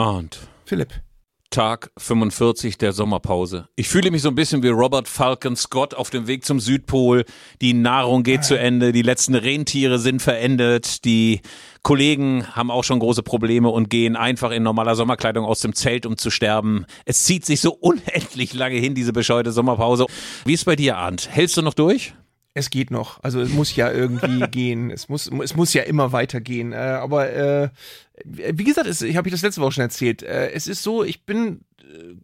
Und Philipp. Tag 45 der Sommerpause. Ich fühle mich so ein bisschen wie Robert Falcon Scott auf dem Weg zum Südpol. Die Nahrung geht zu Ende, die letzten Rentiere sind verendet, die Kollegen haben auch schon große Probleme und gehen einfach in normaler Sommerkleidung aus dem Zelt, um zu sterben. Es zieht sich so unendlich lange hin, diese bescheuerte Sommerpause. Wie ist bei dir, Arndt? Hältst du noch durch? Es geht noch. Also es muss ja irgendwie gehen. Es muss, es muss ja immer weitergehen. Äh, aber äh, wie gesagt, es, ich habe ich das letzte Woche schon erzählt. Äh, es ist so, ich bin äh,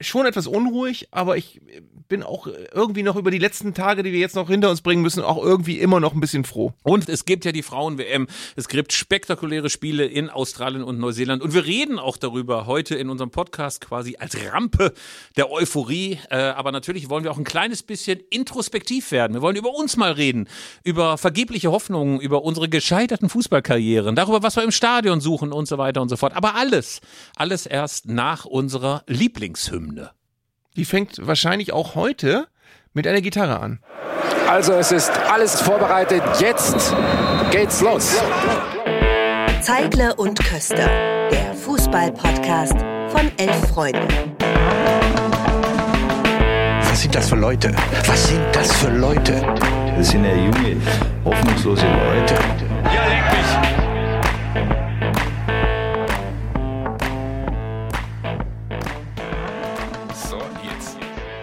schon etwas unruhig, aber ich bin auch irgendwie noch über die letzten Tage, die wir jetzt noch hinter uns bringen müssen, auch irgendwie immer noch ein bisschen froh. Und es gibt ja die Frauen-WM. Es gibt spektakuläre Spiele in Australien und Neuseeland. Und wir reden auch darüber heute in unserem Podcast quasi als Rampe der Euphorie. Äh, aber natürlich wollen wir auch ein kleines bisschen introspektiv werden. Wir wollen über uns mal reden, über vergebliche Hoffnungen, über unsere gescheiterten Fußballkarrieren, darüber, was wir im Stadion suchen und so weiter und so fort. Aber alles, alles erst nach unserer Lieblingshymne. Die fängt wahrscheinlich auch heute mit einer Gitarre an. Also es ist alles vorbereitet. Jetzt geht's los. Zeigle und Köster, der Fußball-Podcast von elf Freunden. Was sind das für Leute? Was sind das für Leute? Das sind ja junge, hoffnungslose Leute. Ja, leck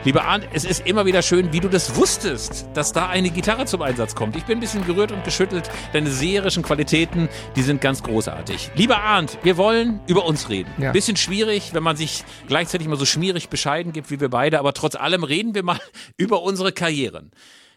Lieber Arndt, es ist immer wieder schön, wie du das wusstest, dass da eine Gitarre zum Einsatz kommt. Ich bin ein bisschen gerührt und geschüttelt. Deine seherischen Qualitäten, die sind ganz großartig. Lieber Arndt, wir wollen über uns reden. Ja. Bisschen schwierig, wenn man sich gleichzeitig mal so schmierig bescheiden gibt wie wir beide, aber trotz allem reden wir mal über unsere Karrieren.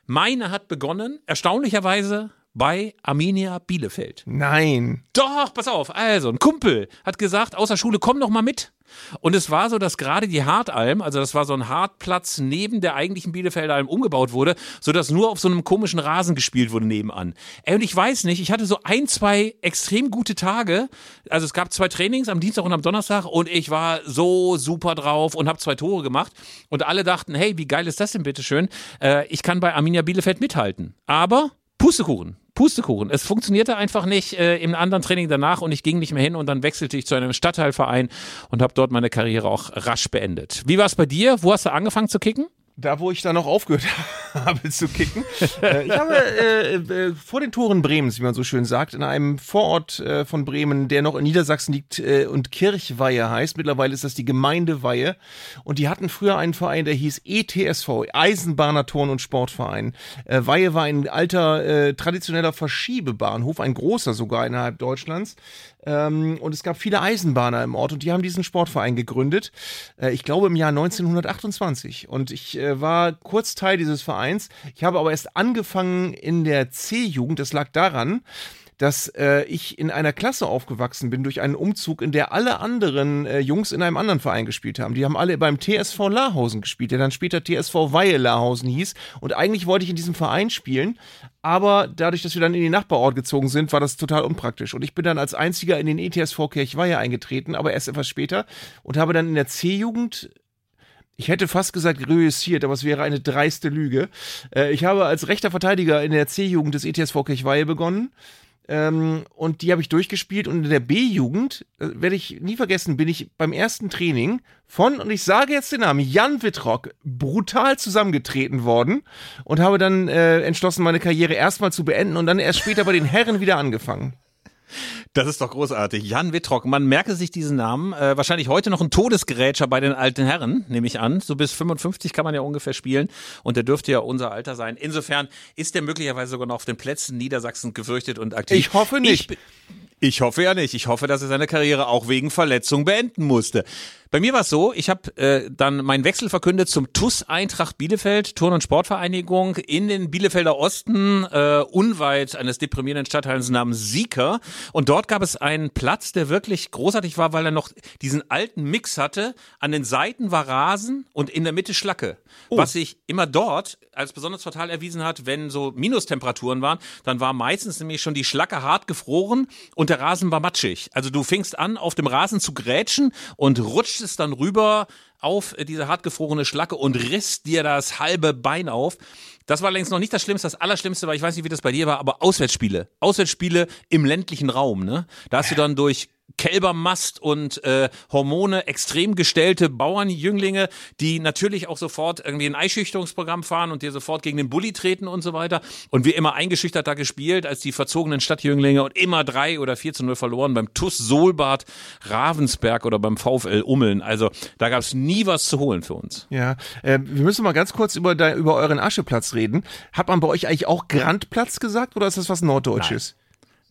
Meine hat begonnen, erstaunlicherweise bei Arminia Bielefeld. Nein. Doch, pass auf. Also, ein Kumpel hat gesagt, außer Schule, komm doch mal mit. Und es war so, dass gerade die Hartalm, also das war so ein Hartplatz neben der eigentlichen Bielefelder Alm umgebaut wurde, sodass nur auf so einem komischen Rasen gespielt wurde nebenan. Ey, und ich weiß nicht, ich hatte so ein, zwei extrem gute Tage. Also es gab zwei Trainings am Dienstag und am Donnerstag und ich war so super drauf und habe zwei Tore gemacht. Und alle dachten, hey, wie geil ist das denn bitteschön? Äh, ich kann bei Arminia Bielefeld mithalten. Aber Pustekuchen. Pustekuchen. Es funktionierte einfach nicht äh, im anderen Training danach und ich ging nicht mehr hin und dann wechselte ich zu einem Stadtteilverein und habe dort meine Karriere auch rasch beendet. Wie war es bei dir? Wo hast du angefangen zu kicken? Da, wo ich dann noch aufgehört habe zu kicken. äh, ich habe äh, äh, vor den Toren Bremens, wie man so schön sagt, in einem Vorort äh, von Bremen, der noch in Niedersachsen liegt äh, und Kirchweihe heißt. Mittlerweile ist das die Gemeindeweihe. Und die hatten früher einen Verein, der hieß ETSV, Eisenbahner Turn- und Sportverein. Äh, Weihe war ein alter, äh, traditioneller Verschiebebahnhof, ein großer sogar innerhalb Deutschlands. Ähm, und es gab viele Eisenbahner im Ort und die haben diesen Sportverein gegründet. Äh, ich glaube im Jahr 1928. Und ich äh, war kurz Teil dieses Vereins. Ich habe aber erst angefangen in der C-Jugend. Das lag daran, dass äh, ich in einer Klasse aufgewachsen bin durch einen Umzug, in der alle anderen äh, Jungs in einem anderen Verein gespielt haben. Die haben alle beim TSV Lahausen gespielt, der dann später TSV Weihe Lahausen hieß. Und eigentlich wollte ich in diesem Verein spielen, aber dadurch, dass wir dann in den Nachbarort gezogen sind, war das total unpraktisch. Und ich bin dann als einziger in den ETSV Kirchweihe eingetreten, aber erst etwas später und habe dann in der C-Jugend ich hätte fast gesagt reüssiert, aber es wäre eine dreiste Lüge. Äh, ich habe als rechter Verteidiger in der C-Jugend des ETSV Kirchweihe begonnen. Ähm, und die habe ich durchgespielt. Und in der B-Jugend, äh, werde ich nie vergessen, bin ich beim ersten Training von, und ich sage jetzt den Namen, Jan Wittrock, brutal zusammengetreten worden und habe dann äh, entschlossen, meine Karriere erstmal zu beenden und dann erst später bei den Herren wieder angefangen. Das ist doch großartig. Jan Wittrock, man merke sich diesen Namen. Äh, wahrscheinlich heute noch ein Todesgerätscher bei den alten Herren, nehme ich an. So bis 55 kann man ja ungefähr spielen und der dürfte ja unser Alter sein. Insofern ist der möglicherweise sogar noch auf den Plätzen Niedersachsen gefürchtet und aktiv. Ich hoffe nicht. Ich, ich hoffe ja nicht. Ich hoffe, dass er seine Karriere auch wegen Verletzung beenden musste. Bei mir war es so, ich habe äh, dann meinen Wechsel verkündet zum TUS Eintracht Bielefeld, Turn- und Sportvereinigung in den Bielefelder Osten, äh, unweit eines deprimierenden Stadtteils namens Sieker. Und dort gab es einen Platz, der wirklich großartig war, weil er noch diesen alten Mix hatte. An den Seiten war Rasen und in der Mitte Schlacke. Was sich immer dort als besonders fatal erwiesen hat, wenn so Minustemperaturen waren, dann war meistens nämlich schon die Schlacke hart gefroren und der Rasen war matschig. Also du fingst an, auf dem Rasen zu grätschen und rutschtest dann rüber auf diese hartgefrorene Schlacke und riss dir das halbe Bein auf. Das war längst noch nicht das Schlimmste. Das Allerschlimmste war, ich weiß nicht, wie das bei dir war, aber Auswärtsspiele. Auswärtsspiele im ländlichen Raum, ne? Da hast du dann durch Kälbermast und äh, Hormone extrem gestellte Bauernjünglinge, die natürlich auch sofort irgendwie ein Eischüchterungsprogramm fahren und dir sofort gegen den Bulli treten und so weiter. Und wir immer eingeschüchtert da gespielt als die verzogenen Stadtjünglinge und immer drei oder vier zu null verloren beim TUS Solbad Ravensberg oder beim VfL Ummeln. Also da gab es nie was zu holen für uns. Ja, äh, wir müssen mal ganz kurz über, da, über euren Ascheplatz reden. Hat man bei euch eigentlich auch Grandplatz gesagt oder ist das was Norddeutsches? Nein,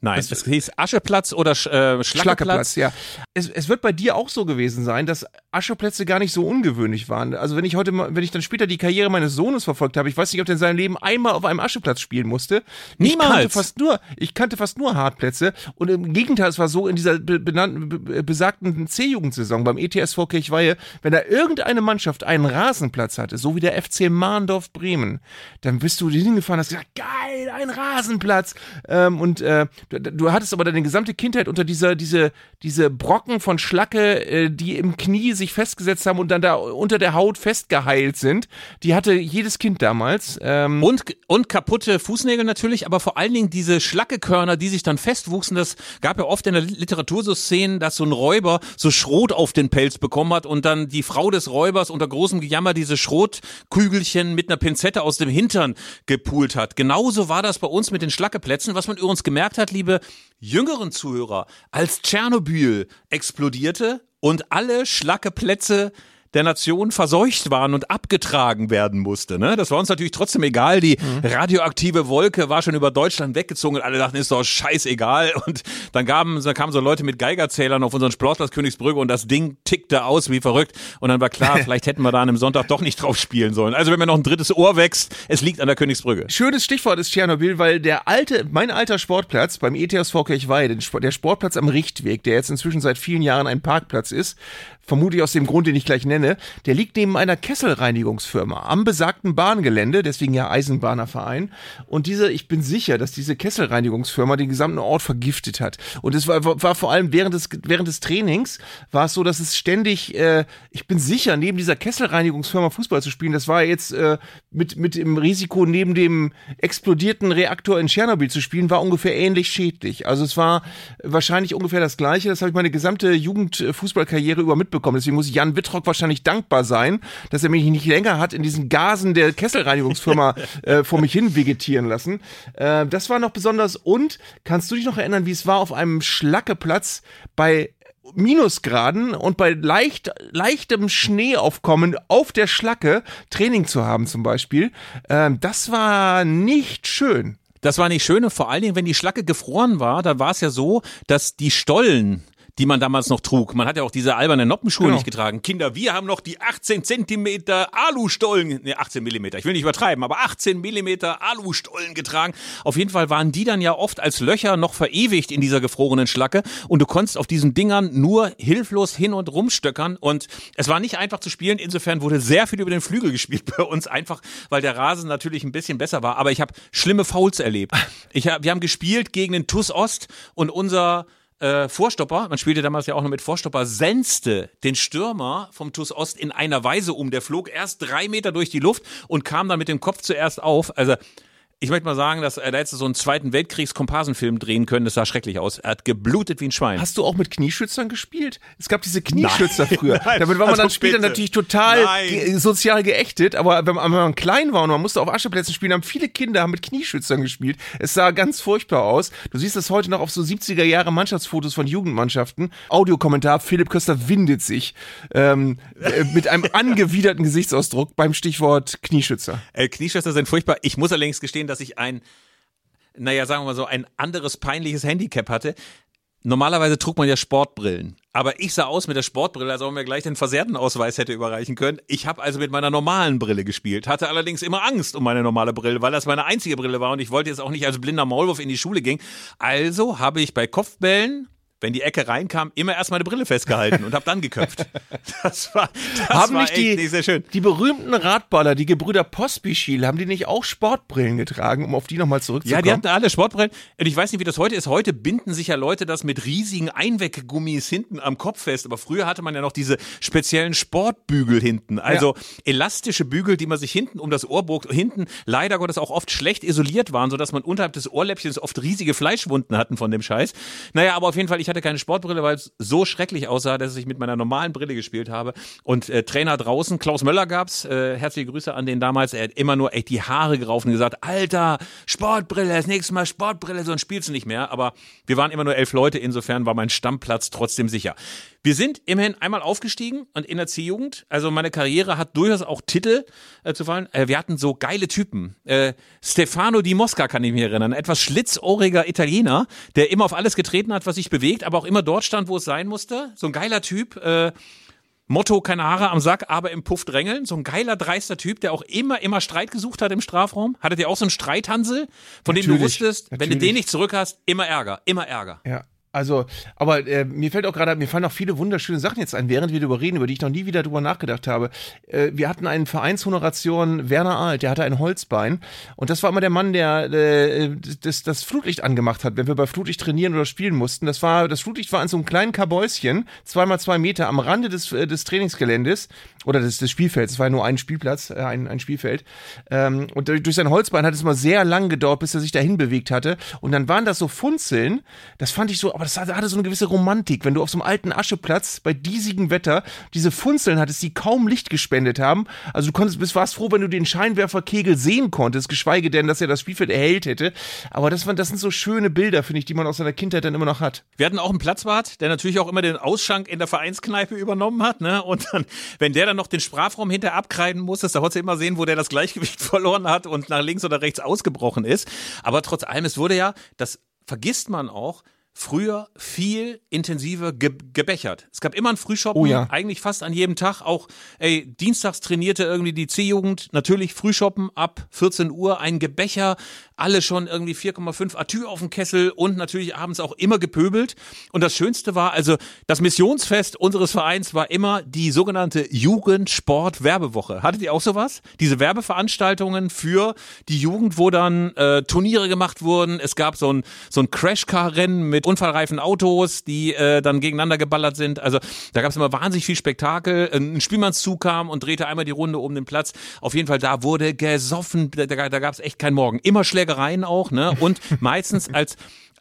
es hieß Ascheplatz oder Sch äh, Schlackeplatz. Schlackeplatz, ja. Es, es wird bei dir auch so gewesen sein, dass Ascheplätze gar nicht so ungewöhnlich waren. Also wenn ich heute mal, wenn ich dann später die Karriere meines Sohnes verfolgt habe, ich weiß nicht, ob der in seinem Leben einmal auf einem Ascheplatz spielen musste. Ich Niemals. kannte fast nur, ich kannte fast nur Hartplätze und im Gegenteil, es war so in dieser be benannten, be besagten C-Jugendsaison beim ETSV Kirchweihe, wenn da irgendeine Mannschaft einen Rasenplatz hatte, so wie der FC Mahndorf Bremen, dann bist du hingefahren, hast gesagt, geil, ein Rasenplatz. Ähm, und äh, du, du hattest aber deine gesamte Kindheit unter dieser, diese, diese Brocken von Schlacke, äh, die im Knie sich festgesetzt haben und dann da unter der Haut festgeheilt sind. Die hatte jedes Kind damals. Ähm, Und, und kaputte Fußnägel natürlich, aber vor allen Dingen diese Schlackekörner, die sich dann festwuchsen. Das gab ja oft in der Literatur so Szenen, dass so ein Räuber so Schrot auf den Pelz bekommen hat und dann die Frau des Räubers unter großem Gejammer diese Schrotkügelchen mit einer Pinzette aus dem Hintern gepult hat. Genauso war das bei uns mit den Schlackeplätzen. Was man übrigens gemerkt hat, liebe jüngeren Zuhörer, als Tschernobyl explodierte und alle Schlackeplätze der Nation verseucht waren und abgetragen werden musste. Ne? Das war uns natürlich trotzdem egal. Die radioaktive Wolke war schon über Deutschland weggezogen und alle dachten, ist doch scheißegal. Und dann, gaben, dann kamen so Leute mit Geigerzählern auf unseren Sportplatz Königsbrügge und das Ding tickte aus wie verrückt. Und dann war klar, vielleicht hätten wir da an einem Sonntag doch nicht drauf spielen sollen. Also wenn mir noch ein drittes Ohr wächst, es liegt an der Königsbrügge. Schönes Stichwort ist Tschernobyl, weil der alte, mein alter Sportplatz beim ETSV Kirchweih, der Sportplatz am Richtweg, der jetzt inzwischen seit vielen Jahren ein Parkplatz ist, vermutlich aus dem Grund, den ich gleich nenne, der liegt neben einer Kesselreinigungsfirma am besagten Bahngelände, deswegen ja Eisenbahnerverein. Und diese, ich bin sicher, dass diese Kesselreinigungsfirma den gesamten Ort vergiftet hat. Und es war, war vor allem während des, während des Trainings war es so, dass es ständig, äh, ich bin sicher, neben dieser Kesselreinigungsfirma Fußball zu spielen, das war jetzt äh, mit, mit dem Risiko, neben dem explodierten Reaktor in Tschernobyl zu spielen, war ungefähr ähnlich schädlich. Also es war wahrscheinlich ungefähr das Gleiche. Das habe ich meine gesamte Jugendfußballkarriere über mitbekommen. Deswegen muss Jan Wittrock wahrscheinlich dankbar sein, dass er mich nicht länger hat in diesen Gasen der Kesselreinigungsfirma äh, vor mich hin vegetieren lassen. Äh, das war noch besonders. Und kannst du dich noch erinnern, wie es war auf einem Schlackeplatz bei Minusgraden und bei leicht, leichtem Schneeaufkommen auf der Schlacke Training zu haben zum Beispiel. Ähm, das war nicht schön. Das war nicht schön und vor allen Dingen, wenn die Schlacke gefroren war, dann war es ja so, dass die Stollen die man damals noch trug. Man hat ja auch diese albernen Noppenschuhe Genau. nicht getragen. Kinder, wir haben noch die 18 Zentimeter Alustollen, ne 18 Millimeter, ich will nicht übertreiben, aber 18 Millimeter Alustollen getragen. Auf jeden Fall waren die dann ja oft als Löcher noch verewigt in dieser gefrorenen Schlacke und du konntest auf diesen Dingern nur hilflos hin und rumstöckern und es war nicht einfach zu spielen. Insofern wurde sehr viel über den Flügel gespielt bei uns, einfach weil der Rasen natürlich ein bisschen besser war. Aber ich habe schlimme Fouls erlebt. Ich hab, wir haben gespielt gegen den TUS Ost und unser äh, Vorstopper, man spielte damals ja auch noch mit Vorstopper, senste den Stürmer vom TuS Ost in einer Weise um. Der flog erst drei Meter durch die Luft und kam dann mit dem Kopf zuerst auf. Also ich möchte mal sagen, dass er da hätte so einen Zweiten Weltkriegs-Komparsenfilm drehen können. Das sah schrecklich aus. Er hat geblutet wie ein Schwein. Hast du auch mit Knieschützern gespielt? Es gab diese Knieschützer früher. Nein, Damit war man also dann später bitte. natürlich total Nein. ge sozial geächtet. Aber wenn man, wenn man klein war und man musste auf Ascheplätzen spielen, haben viele Kinder haben mit Knieschützern gespielt. Es sah ganz furchtbar aus. Du siehst das heute noch auf so 70er Jahre Mannschaftsfotos von Jugendmannschaften. Audiokommentar, Philipp Köster windet sich ähm, äh, mit einem angewiderten Gesichtsausdruck beim Stichwort Knieschützer. Äh, Knieschützer sind furchtbar. Ich muss allerdings gestehen, dass ich ein, naja, sagen wir mal so, ein anderes peinliches Handicap hatte. Normalerweise trug man ja Sportbrillen. Aber ich sah aus mit der Sportbrille, als ob man mir gleich den versehrten Ausweis hätte überreichen können. Ich habe also mit meiner normalen Brille gespielt, hatte allerdings immer Angst um meine normale Brille, weil das meine einzige Brille war und ich wollte jetzt auch nicht als blinder Maulwurf in die Schule gehen. Also habe ich bei Kopfbällen wenn die Ecke reinkam, immer erst meine Brille festgehalten und habe dann geköpft. Das war, das haben war nicht die, nicht sehr schön. die berühmten Radballer, die Gebrüder Pospischil, haben die nicht auch Sportbrillen getragen, um auf die nochmal zurückzukommen? Ja, die hatten alle Sportbrillen. Und ich weiß nicht, wie das heute ist. Heute binden sich ja Leute das mit riesigen Einweggummis hinten am Kopf fest. Aber früher hatte man ja noch diese speziellen Sportbügel hinten. Also elastische Bügel, die man sich hinten um das Ohr bog, hinten leider Gottes auch oft schlecht isoliert waren, sodass man unterhalb des Ohrläppchens oft riesige Fleischwunden hatten von dem Scheiß. Naja, aber auf jeden Fall, ich hatte keine Sportbrille, weil es so schrecklich aussah, dass ich mit meiner normalen Brille gespielt habe. Und äh, Trainer draußen, Klaus Möller gab's, äh, herzliche Grüße an den damals, er hat immer nur echt die Haare gerauft und gesagt, Alter, Sportbrille, das nächste Mal Sportbrille, sonst spielst du nicht mehr. Aber wir waren immer nur elf Leute, insofern war mein Stammplatz trotzdem sicher. Wir sind immerhin einmal aufgestiegen und in der C-Jugend, also meine Karriere hat durchaus auch Titel äh, zu fallen. Äh, wir hatten so geile Typen. Äh, Stefano Di Mosca kann ich mich erinnern, etwas schlitzohriger Italiener, der immer auf alles getreten hat, was sich bewegt, aber auch immer dort stand, wo es sein musste. So ein geiler Typ. Äh, Motto, keine Haare am Sack, aber im Puff drängeln. So ein geiler, dreister Typ, der auch immer, immer Streit gesucht hat im Strafraum. Hattet ihr auch so einen Streithansel, von dem du Natürlich, wusstest, wenn du natürlich. den nicht zurück hast, immer Ärger, immer Ärger. Ja. Also, aber äh, mir fällt auch gerade, mir fallen auch viele wunderschöne Sachen jetzt ein, während wir darüber reden, über die ich noch nie wieder drüber nachgedacht habe. Äh, wir hatten einen Vereinshonoration, Werner Alt, der hatte ein Holzbein und das war immer der Mann, der äh, das, das Flutlicht angemacht hat, wenn wir bei Flutlicht trainieren oder spielen mussten. Das war, das Flutlicht war an so einem kleinen Kabäuschen, zweimal zwei Meter am Rande des, äh, des Trainingsgeländes oder des, des Spielfelds. Es war ja nur ein Spielplatz, äh, ein, ein Spielfeld. Ähm, und durch sein Holzbein hat es mal sehr lang gedauert, bis er sich dahin bewegt hatte. Und dann waren das so Funzeln. Das fand ich so, aber das hatte so eine gewisse Romantik, wenn du auf so einem alten Ascheplatz bei diesigem Wetter diese Funzeln hattest, die kaum Licht gespendet haben. Also du konntest, bist, warst froh, wenn du den Scheinwerferkegel sehen konntest, geschweige denn, dass er das Spielfeld erhellt hätte. Aber das, waren, das sind so schöne Bilder, finde ich, die man aus seiner Kindheit dann immer noch hat. Wir hatten auch einen Platzwart, der natürlich auch immer den Ausschank in der Vereinskneipe übernommen hat, ne? Und dann, wenn der dann noch den Sprachraum hinter abkreiden musste, da konntest du immer sehen, wo der das Gleichgewicht verloren hat und nach links oder rechts ausgebrochen ist. Aber trotz allem, es wurde ja, das vergisst man auch, früher viel intensiver ge gebechert. Es gab immer einen Frühschoppen, Oh ja. eigentlich fast an jedem Tag. Auch, ey, dienstags trainierte irgendwie die C-Jugend, natürlich Frühschoppen ab 14 Uhr, ein Gebecher, alle schon irgendwie 4,5 Atü auf dem Kessel und natürlich abends auch immer gepöbelt. Und das Schönste war, also das Missionsfest unseres Vereins war immer die sogenannte Jugendsport-Werbewoche. Hattet ihr auch sowas? Diese Werbeveranstaltungen für die Jugend, wo dann äh, Turniere gemacht wurden. Es gab so ein, so ein Crashcar-Rennen mit unfallreifen Autos, die äh, dann gegeneinander geballert sind. Also da gab es immer wahnsinnig viel Spektakel. Ein Spielmannszug kam und drehte einmal die Runde um den Platz. Auf jeden Fall, da wurde gesoffen. Da, da, da gab es echt keinen Morgen. Immer Schlägereien auch, ne? Und meistens als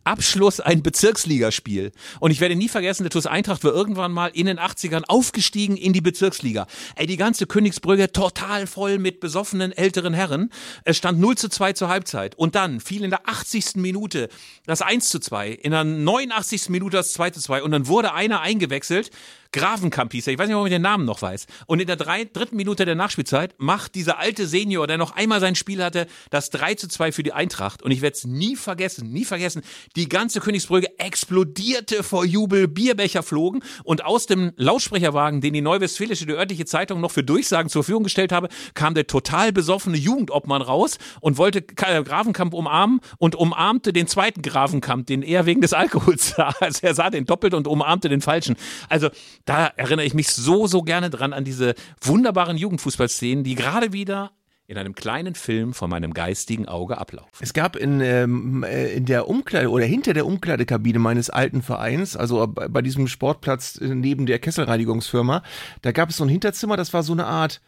Abschluss ein Bezirksligaspiel. Und ich werde nie vergessen, der TuS Eintracht war irgendwann mal in den 80ern aufgestiegen in die Bezirksliga. Ey, die ganze Königsbrücke total voll mit besoffenen älteren Herren. Es stand 0 zu 2 zur Halbzeit. Und dann fiel in der 80. Minute das 1 zu 2, in der 89. Minute das 2 zu 2 und dann wurde einer eingewechselt. Grafenkamp hieß er, ich weiß nicht, ob ich den Namen noch weiß. Und in der drei, dritten Minute der Nachspielzeit macht dieser alte Senior, der noch einmal sein Spiel hatte, das 3 zu 2 für die Eintracht. Und ich werde es nie vergessen, nie vergessen. Die ganze Königsbrücke explodierte vor Jubel, Bierbecher flogen und aus dem Lautsprecherwagen, den die Neuwestfälische, die örtliche Zeitung noch für Durchsagen zur Verfügung gestellt habe, kam der total besoffene Jugendobmann raus und wollte Ka- Grafenkamp umarmen und umarmte den zweiten Grafenkamp, den er wegen des Alkohols sah. Also er sah den doppelt und umarmte den falschen. Also da erinnere ich mich so, so gerne dran an diese wunderbaren Jugendfußballszenen, die gerade wieder in einem kleinen Film von meinem geistigen Auge ablaufen. Es gab in, ähm, äh, in der Umkleide oder hinter der Umkleidekabine meines alten Vereins, also bei, bei diesem Sportplatz äh, neben der Kesselreinigungsfirma, da gab es so ein Hinterzimmer, das war so eine Art,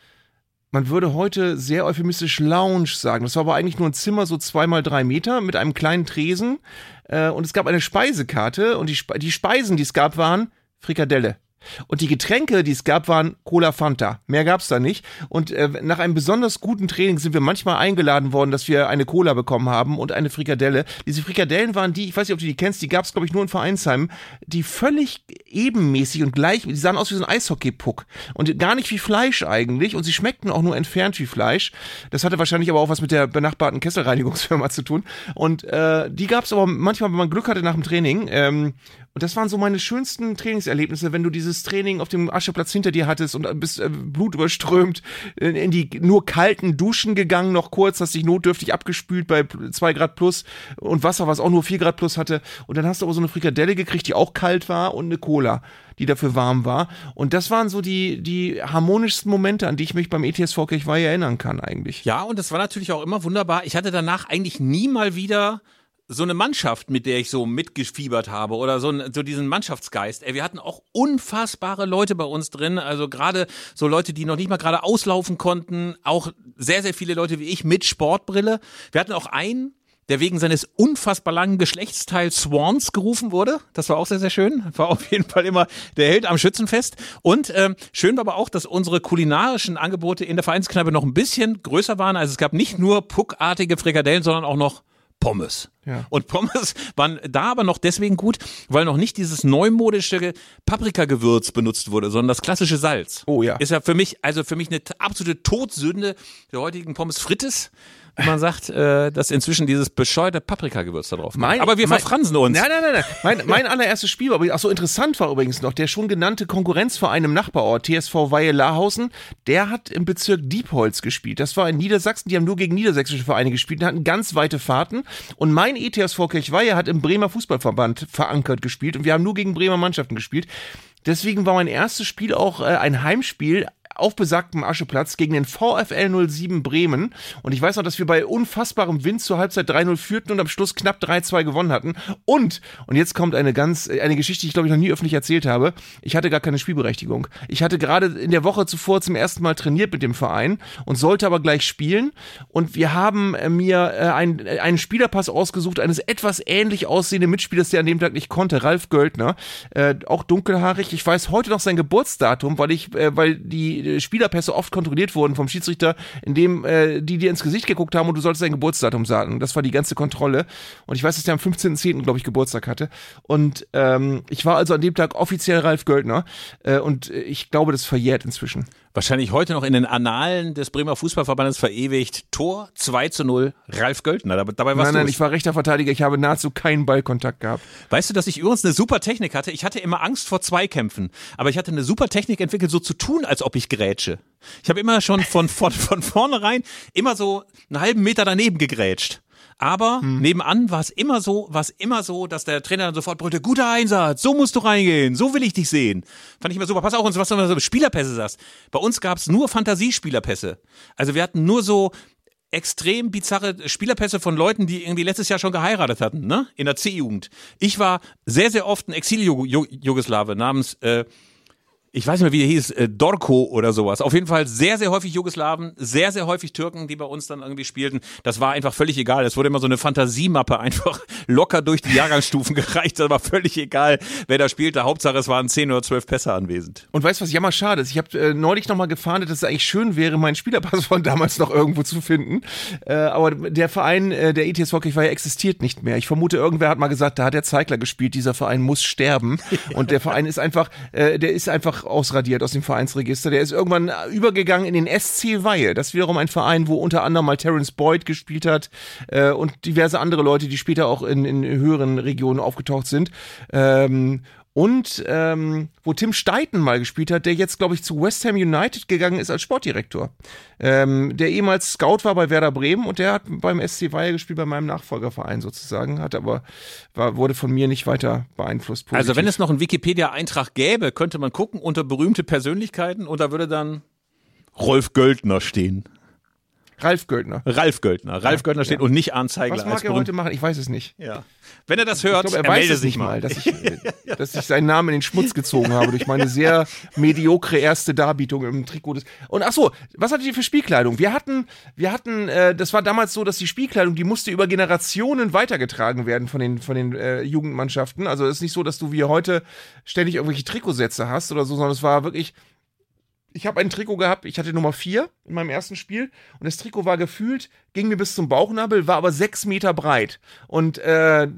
man würde heute sehr euphemistisch Lounge sagen. Das war aber eigentlich nur ein Zimmer, so zwei mal drei Meter mit einem kleinen Tresen. Äh, und es gab eine Speisekarte und die, Spe die Speisen, die es gab, waren Frikadelle. Und die Getränke, die es gab, waren Cola Fanta. Mehr gab's da nicht. Und äh, nach einem besonders guten Training sind wir manchmal eingeladen worden, dass wir eine Cola bekommen haben und eine Frikadelle. Diese Frikadellen waren die, ich weiß nicht, ob du die kennst, die gab's glaube ich nur in Vereinsheimen, die völlig ebenmäßig und gleich, die sahen aus wie so ein Eishockey-Puck. Und gar nicht wie Fleisch eigentlich. Und sie schmeckten auch nur entfernt wie Fleisch. Das hatte wahrscheinlich aber auch was mit der benachbarten Kesselreinigungsfirma zu tun. Und äh, die gab's aber manchmal, wenn man Glück hatte nach dem Training. Ähm, Und das waren so meine schönsten Trainingserlebnisse, wenn du dieses Training auf dem Ascheplatz hinter dir hattest und bist äh, blutüberströmt in, in die nur kalten Duschen gegangen, noch kurz, hast dich notdürftig abgespült bei zwei Grad plus und Wasser, was auch nur vier Grad plus hatte. Und dann hast du aber so eine Frikadelle gekriegt, die auch kalt war und eine Cola, die dafür warm war. Und das waren so die, die harmonischsten Momente, an die ich mich beim ETSV Kirchweih erinnern kann eigentlich. Ja, und das war natürlich auch immer wunderbar. Ich hatte danach eigentlich nie mal wieder so eine Mannschaft, mit der ich so mitgefiebert habe oder so, so diesen Mannschaftsgeist. Ey, wir hatten auch unfassbare Leute bei uns drin, also gerade so Leute, die noch nicht mal gerade auslaufen konnten, auch sehr, sehr viele Leute wie ich mit Sportbrille. Wir hatten auch einen, der wegen seines unfassbar langen Geschlechtsteils Swans gerufen wurde. Das war auch sehr, sehr schön. War auf jeden Fall immer der Held am Schützenfest. Und ähm, schön war aber auch, dass unsere kulinarischen Angebote in der Vereinskneipe noch ein bisschen größer waren. Also es gab nicht nur puckartige Frikadellen, sondern auch noch Pommes. Ja. Und Pommes waren da aber noch deswegen gut, weil noch nicht dieses neumodische Paprikagewürz benutzt wurde, sondern das klassische Salz. Oh ja. Ist ja für mich, also für mich eine absolute Todsünde der heutigen Pommes frites. Man sagt, äh, dass inzwischen dieses bescheuerte Paprikagewürz da drauf kommt. Mein- Aber wir mein- verfransen uns. Nein, nein, nein, nein. Mein, mein allererstes Spiel war, ach so interessant war übrigens noch, der schon genannte Konkurrenzverein im Nachbarort, TSV Weihe Lahausen, der hat im Bezirk Diepholz gespielt. Das war in Niedersachsen, die haben nur gegen niedersächsische Vereine gespielt und hatten ganz weite Fahrten. Und mein ETSV Kirchweihe hat im Bremer Fußballverband verankert gespielt und wir haben nur gegen Bremer Mannschaften gespielt. Deswegen war mein erstes Spiel auch äh, ein Heimspiel auf besagtem Ascheplatz gegen den VfL 07 Bremen. Und ich weiß noch, dass wir bei unfassbarem Wind zur Halbzeit 3-0 führten und am Schluss knapp 3-2 gewonnen hatten. Und, und jetzt kommt eine ganz, eine Geschichte, die ich glaube ich noch nie öffentlich erzählt habe. Ich hatte gar keine Spielberechtigung. Ich hatte gerade in der Woche zuvor zum ersten Mal trainiert mit dem Verein und sollte aber gleich spielen. Und wir haben äh, mir äh, einen, äh, einen Spielerpass ausgesucht, eines etwas ähnlich aussehenden Mitspielers, der an dem Tag nicht konnte, Ralf Göldner. Äh, auch dunkelhaarig. Ich weiß heute noch sein Geburtsdatum, weil ich, äh, weil die Spielerpässe oft kontrolliert wurden vom Schiedsrichter, indem äh, die dir ins Gesicht geguckt haben und du solltest sein Geburtsdatum sagen. Das war die ganze Kontrolle. Und ich weiß, dass der am 15.10. glaube ich Geburtstag hatte. Und ähm, ich war also an dem Tag offiziell Ralf Göldner. Äh, und äh, ich glaube, das verjährt inzwischen. Wahrscheinlich heute noch in den Annalen des Bremer Fußballverbandes verewigt. Tor 2 zu 0, Ralf Göldner. Dabei, warst Nein, nein, du. ich war rechter Verteidiger. Ich habe nahezu keinen Ballkontakt gehabt. Weißt du, dass ich übrigens eine super Technik hatte? Ich hatte immer Angst vor Zweikämpfen, aber ich hatte eine super Technik entwickelt, so zu tun, als ob ich grätsche. Ich habe immer schon von, von, von vornherein immer so einen halben Meter daneben gegrätscht. Aber Hm. nebenan war es immer so, war es immer so, dass der Trainer dann sofort brüllte, guter Einsatz, so musst du reingehen, so will ich dich sehen. Fand ich immer super. Pass auf, was du immer so Spielerpässe sagst. Bei uns gab es nur Fantasiespielerpässe. Also wir hatten nur so extrem bizarre Spielerpässe von Leuten, die irgendwie letztes Jahr schon geheiratet hatten, ne? In der C-Jugend. Ich war sehr, sehr oft ein Exil-Jugoslawe namens, äh, ich weiß nicht mehr, wie der hieß, äh, Dorko oder sowas. Auf jeden Fall sehr, sehr häufig Jugoslawen, sehr, sehr häufig Türken, die bei uns dann irgendwie spielten. Das war einfach völlig egal. Es wurde immer so eine Fantasiemappe einfach locker durch die Jahrgangsstufen gereicht. Das war völlig egal, wer da spielte. Hauptsache, es waren 10 oder 12 Pässe anwesend. Und weißt du, was jammer schade ist? Ich habe äh, neulich nochmal gefahndet, dass es eigentlich schön wäre, meinen Spielerpass von damals noch irgendwo zu finden. Äh, aber der Verein, äh, der ITS Hockey existiert nicht mehr. Ich vermute, irgendwer hat mal gesagt, da hat der Zeigler gespielt, dieser Verein muss sterben. Und der Verein ist einfach, äh, der ist einfach ausradiert aus dem Vereinsregister. Der ist irgendwann übergegangen in den SC Weihe. Das ist wiederum ein Verein, wo unter anderem mal Terence Boyd gespielt hat äh, und diverse andere Leute, die später auch in, in höheren Regionen aufgetaucht sind. Ähm, und ähm, wo Tim Steiten mal gespielt hat, der jetzt, glaube ich, zu West Ham United gegangen ist als Sportdirektor. Ähm, der ehemals Scout war bei Werder Bremen und der hat beim SC Weihe gespielt, bei meinem Nachfolgerverein sozusagen, hat aber, war, wurde von mir nicht weiter beeinflusst. Positiv. Also wenn es noch einen Wikipedia-Eintrag gäbe, könnte man gucken unter berühmte Persönlichkeiten und da würde dann Rolf Göldner stehen. Ralf Göldner. Ralf Göldner. Ralf Göldner steht ja. und nicht Arndt Zeigler Was mag er heute machen? Ich weiß es nicht. Ja. Wenn er das Ich hört, glaube, er er, weiß melde es sich mal, mal. dass ich, dass ich seinen Namen in den Schmutz gezogen habe durch meine sehr mediokre erste Darbietung im Trikot des. Und ach so, was hattet ihr für Spielkleidung? Wir hatten, wir hatten, äh, das war damals so, dass die Spielkleidung, die musste über Generationen weitergetragen werden von den von den äh, Jugendmannschaften. Also es ist nicht so, dass du wie heute ständig irgendwelche Trikotsätze hast oder so, sondern es war wirklich ich habe ein Trikot gehabt, ich hatte Nummer 4 in meinem ersten Spiel und das Trikot war gefühlt, ging mir bis zum Bauchnabel, war aber sechs Meter breit und äh,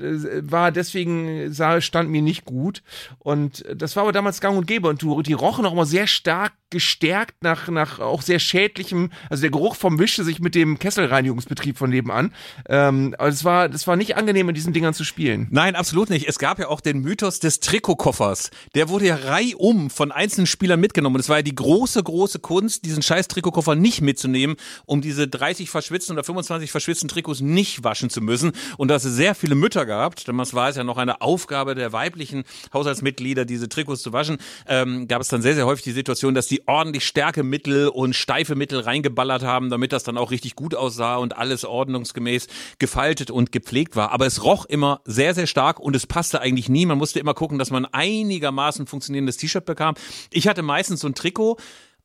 war deswegen, sah, stand mir nicht gut und das war aber damals gang und gäbe und die rochen auch immer sehr stark gestärkt nach, nach auch sehr schädlichem, also der Geruch vom wischte sich mit dem Kesselreinigungsbetrieb von nebenan. Ähm, aber es war, es war nicht angenehm, in diesen Dingern zu spielen. Nein, absolut nicht. Es gab ja auch den Mythos des Trikotkoffers. Der wurde ja reihum von einzelnen Spielern mitgenommen. Und es war ja die große, große Kunst, diesen scheiß Trikotkoffer nicht mitzunehmen, um diese 30 verschwitzten oder 25 verschwitzten Trikots nicht waschen zu müssen. Und dass es sehr viele Mütter gab, damals war es ja noch eine Aufgabe der weiblichen Haushaltsmitglieder, diese Trikots zu waschen, ähm, gab es dann sehr, sehr häufig die Situation, dass die ordentlich Stärkemittel und steife Mittel reingeballert haben, damit das dann auch richtig gut aussah und alles ordnungsgemäß gefaltet und gepflegt war. Aber es roch immer sehr, sehr stark und es passte eigentlich nie. Man musste immer gucken, dass man einigermaßen funktionierendes T-Shirt bekam. Ich hatte meistens so ein Trikot,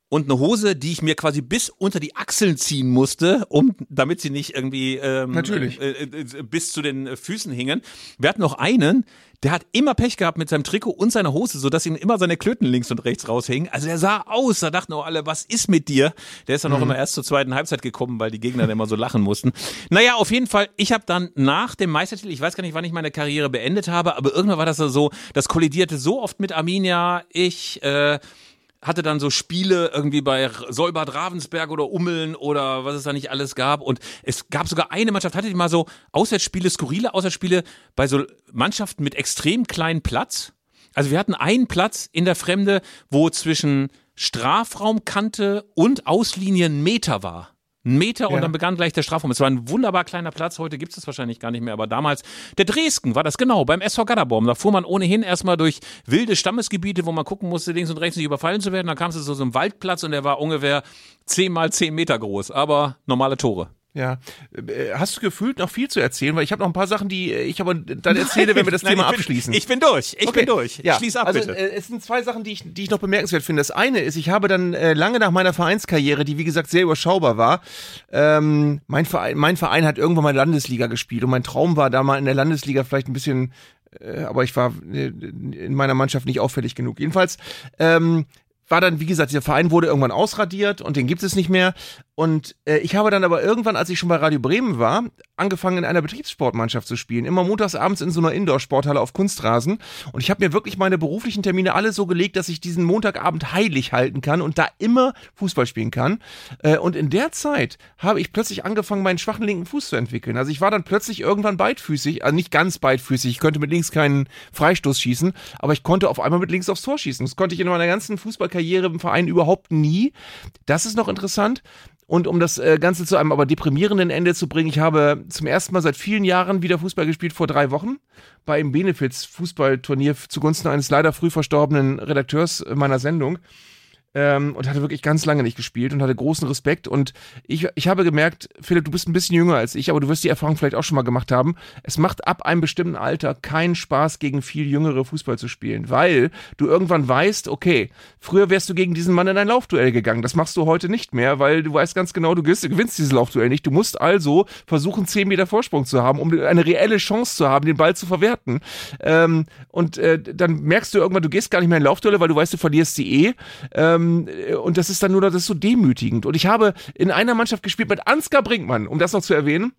und eine Hose, die ich mir quasi bis unter die Achseln ziehen musste, um damit sie nicht irgendwie ähm, Natürlich. Äh, äh, bis zu den Füßen hingen. Wir hatten noch einen, der hat immer Pech gehabt mit seinem Trikot und seiner Hose, so dass ihm immer seine Klöten links und rechts raushingen. Also er sah aus, da dachten auch alle, was ist mit dir? Der ist dann auch immer erst zur zweiten Halbzeit gekommen, weil die Gegner dann immer so lachen mussten. Naja, auf jeden Fall, ich habe dann nach dem Meistertitel, ich weiß gar nicht, wann ich meine Karriere beendet habe, aber irgendwann war das so, das kollidierte so oft mit Arminia, ich äh, hatte dann so Spiele irgendwie bei Solbad Ravensberg oder Ummeln oder was es da nicht alles gab. Und es gab sogar eine Mannschaft, hatte die mal so Auswärtsspiele, skurrile Auswärtsspiele bei so Mannschaften mit extrem kleinem Platz. Also wir hatten einen Platz in der Fremde, wo zwischen Strafraumkante und Auslinie ein Meter war. Ein Meter und Ja. dann begann gleich der Strafraum. Es war ein wunderbar kleiner Platz, heute gibt es das wahrscheinlich gar nicht mehr, aber damals, der Dresden war das genau, beim SV Gadderbaum. Da fuhr man ohnehin erstmal durch wilde Stammesgebiete, wo man gucken musste, links und rechts nicht überfallen zu werden. Dann kam es zu so einem Waldplatz und der war ungefähr 10 mal 10 Meter groß, aber normale Tore. Ja. Äh, Hast du gefühlt noch viel zu erzählen? Weil ich habe noch ein paar Sachen, die äh, ich aber dann erzähle, wenn wir das Nein, Thema ich bin, abschließen. Ich bin durch, ich Okay. bin durch. Ja. Schließ ab also, bitte. Äh, es sind zwei Sachen, die ich, die ich noch bemerkenswert finde. Das eine ist, ich habe dann äh, lange nach meiner Vereinskarriere, die wie gesagt sehr überschaubar war, ähm, mein, Verein, mein Verein hat irgendwann mal Landesliga gespielt und mein Traum war da mal in der Landesliga vielleicht ein bisschen, äh, aber ich war äh, in meiner Mannschaft nicht auffällig genug. Jedenfalls ähm, war dann, wie gesagt, dieser Verein wurde irgendwann ausradiert und den gibt es nicht mehr. Und äh, ich habe dann aber irgendwann, als ich schon bei Radio Bremen war, angefangen in einer Betriebssportmannschaft zu spielen. Immer montags abends in so einer Indoor-Sporthalle auf Kunstrasen. Und ich habe mir wirklich meine beruflichen Termine alle so gelegt, dass ich diesen Montagabend heilig halten kann und da immer Fußball spielen kann. Äh, und in der Zeit habe ich plötzlich angefangen, meinen schwachen linken Fuß zu entwickeln. Also ich war dann plötzlich irgendwann beidfüßig, also nicht ganz beidfüßig. Ich könnte mit links keinen Freistoß schießen, aber ich konnte auf einmal mit links aufs Tor schießen. Das konnte ich in meiner ganzen Fußballkarriere im Verein überhaupt nie. Das ist noch interessant. Und um das äh, Ganze zu einem aber deprimierenden Ende zu bringen, ich habe zum ersten Mal seit vielen Jahren wieder Fußball gespielt, vor drei Wochen, bei einem Benefits-Fußballturnier zugunsten eines leider früh verstorbenen Redakteurs meiner Sendung. Ähm, und hatte wirklich ganz lange nicht gespielt und hatte großen Respekt. Und ich, ich habe gemerkt, Philipp, du bist ein bisschen jünger als ich, aber du wirst die Erfahrung vielleicht auch schon mal gemacht haben. Es macht ab einem bestimmten Alter keinen Spaß, gegen viel jüngere Fußball zu spielen, weil du irgendwann weißt, okay, früher wärst du gegen diesen Mann in ein Laufduell gegangen. Das machst du heute nicht mehr, weil du weißt ganz genau, du gewinnst, dieses Laufduell nicht. Du musst also versuchen, 10 Meter Vorsprung zu haben, um eine reelle Chance zu haben, den Ball zu verwerten. Ähm, und äh, dann merkst du irgendwann, du gehst gar nicht mehr in Laufduelle, weil du weißt, du verlierst sie eh. Ähm, und das ist dann nur, das ist so demütigend. Und ich habe in einer Mannschaft gespielt mit Ansgar Brinkmann, um das noch zu erwähnen.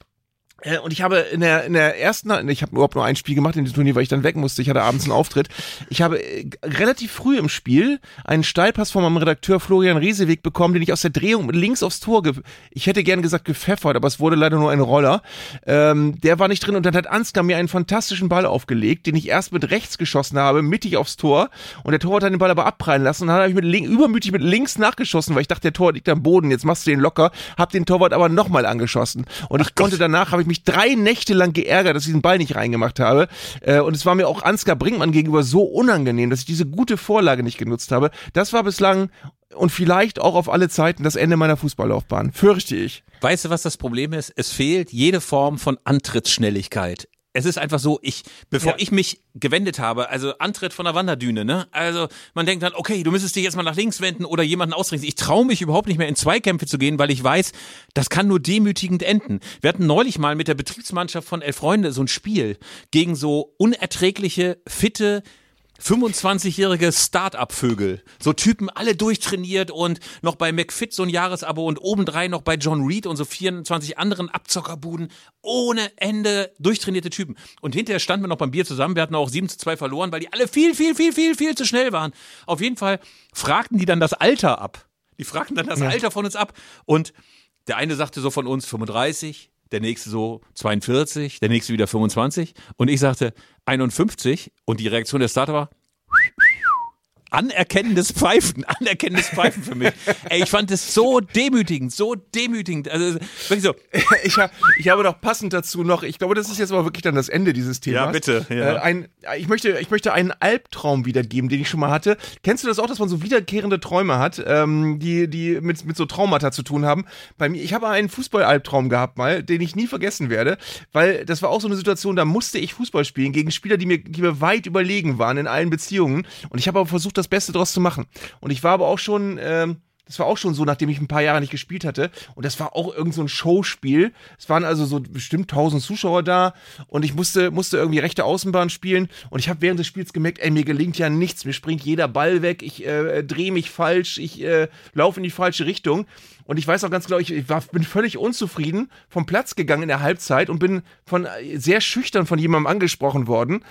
Äh, Und ich habe in der, in der ersten, ich habe überhaupt nur ein Spiel gemacht in dem Turnier, weil ich dann weg musste. Ich hatte abends einen Auftritt. Ich habe äh, relativ früh im Spiel einen Steilpass von meinem Redakteur Florian Rieseweg bekommen, den ich aus der Drehung mit links aufs Tor, ge ich hätte gern gesagt gepfeffert, aber es wurde leider nur ein Roller. Ähm, der war nicht drin und dann hat Ansgar mir einen fantastischen Ball aufgelegt, den ich erst mit rechts geschossen habe, mittig aufs Tor. Und der Torwart hat den Ball aber abprallen lassen und dann habe ich mit link, übermütig mit links nachgeschossen, weil ich dachte, der Torwart liegt am Boden, jetzt machst du den locker. Hab den Torwart aber nochmal angeschossen. Und ich konnte danach, habe ich mich drei Nächte lang geärgert, dass ich diesen Ball nicht reingemacht habe. Äh, und es war mir auch Ansgar Brinkmann gegenüber so unangenehm, dass ich diese gute Vorlage nicht genutzt habe. Das war bislang und vielleicht auch auf alle Zeiten das Ende meiner Fußballlaufbahn. Fürchte ich. Weißt du, was das Problem ist? Es fehlt jede Form von Antrittsschnelligkeit. Es ist einfach so, ich, bevor Ja. ich mich gewendet habe, also Antritt von der Wanderdüne, ne? Also man denkt dann, okay, du müsstest dich jetzt mal nach links wenden oder jemanden ausdrängen. Ich traue mich überhaupt nicht mehr in Zweikämpfe zu gehen, weil ich weiß, das kann nur demütigend enden. Wir hatten neulich mal mit der Betriebsmannschaft von Elf Freunde so ein Spiel gegen so unerträgliche, fitte, 25-jährige Start-up-Vögel. So Typen, alle durchtrainiert und noch bei McFit so ein Jahresabo und obendrein noch bei John Reed und so 24 anderen Abzockerbuden. Ohne Ende durchtrainierte Typen. Und hinterher standen wir noch beim Bier zusammen. Wir hatten auch 7 zu 2 verloren, weil die alle viel, viel, viel, viel, viel zu schnell waren. Auf jeden Fall fragten die dann das Alter ab. Die fragten dann das Alter von uns ab. Und der eine sagte so von uns 35, der nächste so 42, der nächste wieder 25 und ich sagte 51 und die Reaktion der Starter war anerkennendes Pfeifen, anerkennendes Pfeifen für mich. Ey, ich fand es so demütigend, so demütigend. Also wirklich so. Ich, hab, ich habe doch passend dazu noch, ich glaube, das ist jetzt aber wirklich dann das Ende dieses Themas. Ja, bitte. Ja. Äh, ein, ich, möchte, ich möchte einen Albtraum wiedergeben, den ich schon mal hatte. Kennst du das auch, dass man so wiederkehrende Träume hat, ähm, die, die mit, mit so Traumata zu tun haben? Bei mir, ich habe einen Fußball-Albtraum gehabt mal, den ich nie vergessen werde, weil das war auch so eine Situation, da musste ich Fußball spielen gegen Spieler, die mir, die mir weit überlegen waren in allen Beziehungen. Und ich habe aber versucht, das Beste draus zu machen. Und ich war aber auch schon, ähm, das war auch schon so, nachdem ich ein paar Jahre nicht gespielt hatte. Und das war auch irgend so ein Showspiel. Es waren also so bestimmt 1000 Zuschauer da. Und ich musste, musste irgendwie rechte Außenbahn spielen. Und ich habe während des Spiels gemerkt, ey, mir gelingt ja nichts. Mir springt jeder Ball weg. Ich äh, drehe mich falsch. Ich äh, laufe in die falsche Richtung. Und ich weiß auch ganz genau, ich war, bin völlig unzufrieden vom Platz gegangen in der Halbzeit und bin von äh, sehr schüchtern von jemandem angesprochen worden,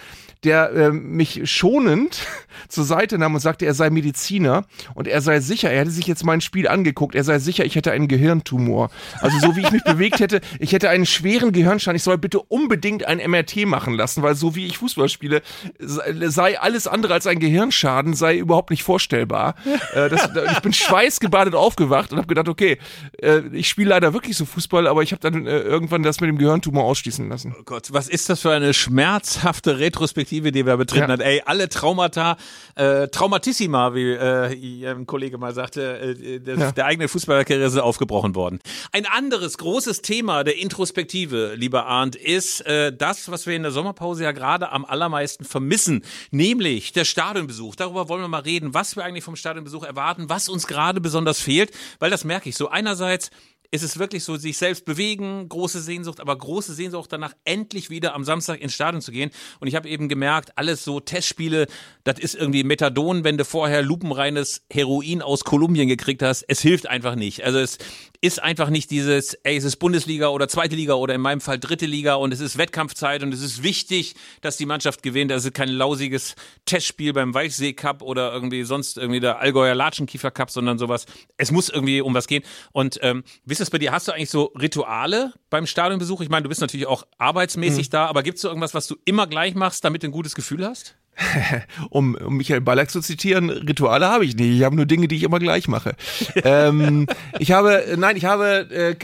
der äh, mich schonend zur Seite nahm und sagte, er sei Mediziner und er sei sicher, er hätte sich jetzt mein Spiel angeguckt, er sei sicher, ich hätte einen Gehirntumor. Also so wie ich mich bewegt hätte, ich hätte einen schweren Gehirnschaden, ich soll bitte unbedingt ein MRT machen lassen, weil so wie ich Fußball spiele, sei alles andere als ein Gehirnschaden, sei überhaupt nicht vorstellbar. Äh, das, ich bin schweißgebadet aufgewacht und habe gedacht, okay, okay, äh, ich spiele leider wirklich so Fußball, aber ich habe dann äh, irgendwann das mit dem Gehirntumor ausschließen lassen. Oh Gott, was ist das für eine schmerzhafte Retrospektive, die wir betreten ja. hat? Ey, alle Traumata, äh, Traumatissima, wie äh, ein Kollege mal sagte, äh, das, ja. der eigene Fußballerkarriere ist aufgebrochen worden. Ein anderes großes Thema der Introspektive, lieber Arndt, ist äh, das, was wir in der Sommerpause ja gerade am allermeisten vermissen, nämlich der Stadionbesuch. Darüber wollen wir mal reden, was wir eigentlich vom Stadionbesuch erwarten, was uns gerade besonders fehlt, weil das merke ich so einerseits ist es wirklich so, sich selbst bewegen, große Sehnsucht, aber große Sehnsucht danach, endlich wieder am Samstag ins Stadion zu gehen. Und ich habe eben gemerkt, alles so Testspiele, das ist irgendwie Methadon, wenn du vorher lupenreines Heroin aus Kolumbien gekriegt hast. Es hilft einfach nicht. Also es ist einfach nicht dieses, ey, es ist Bundesliga oder zweite Liga oder in meinem Fall dritte Liga und es ist Wettkampfzeit und es ist wichtig, dass die Mannschaft gewinnt. Das ist kein lausiges Testspiel beim Weichsee Cup oder irgendwie sonst irgendwie der Allgäuer Latschenkiefer Cup, sondern sowas. Es muss irgendwie um was gehen. Und ähm, wie ist das bei dir? Hast du eigentlich so Rituale beim Stadionbesuch? Ich meine, du bist natürlich auch arbeitsmäßig mhm. da, aber gibt es so irgendwas, was du immer gleich machst, damit du ein gutes Gefühl hast? um, um Michael Ballack zu zitieren, Rituale habe ich nicht. Ich habe nur Dinge, die ich immer gleich mache. ähm, ich habe, nein, ich habe, äh,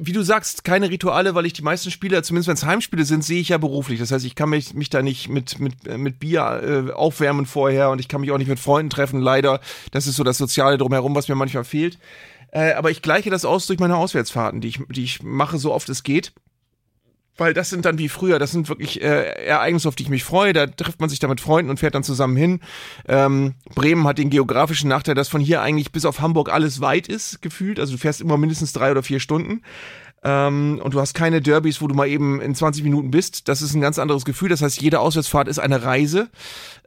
wie du sagst, keine Rituale, weil ich die meisten Spiele, zumindest wenn es Heimspiele sind, sehe ich ja beruflich. Das heißt, ich kann mich, mich da nicht mit, mit, mit Bier äh, aufwärmen vorher und ich kann mich auch nicht mit Freunden treffen, leider. Das ist so das Soziale drumherum, was mir manchmal fehlt. Äh, aber ich gleiche das aus durch meine Auswärtsfahrten, die ich, die ich mache, so oft es geht weil das sind dann wie früher, das sind wirklich äh, Ereignisse, auf die ich mich freue. Da trifft man sich da mit Freunden und fährt dann zusammen hin. Ähm, Bremen hat den geografischen Nachteil, dass von hier eigentlich bis auf Hamburg alles weit ist, gefühlt. Also du fährst immer mindestens drei oder vier Stunden. Ähm, und du hast keine Derbys, wo du mal eben in 20 Minuten bist. Das ist ein ganz anderes Gefühl. Das heißt, jede Auswärtsfahrt ist eine Reise.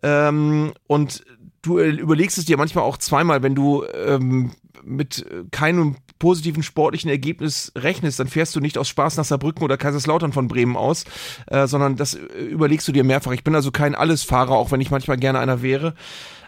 Ähm, und du äh, überlegst es dir manchmal auch zweimal, wenn du ähm, mit keinem positiven sportlichen Ergebnis rechnest, dann fährst du nicht aus Spaß nach Saarbrücken oder Kaiserslautern von Bremen aus, äh, sondern das äh, überlegst du dir mehrfach. Ich bin also kein Allesfahrer, auch wenn ich manchmal gerne einer wäre.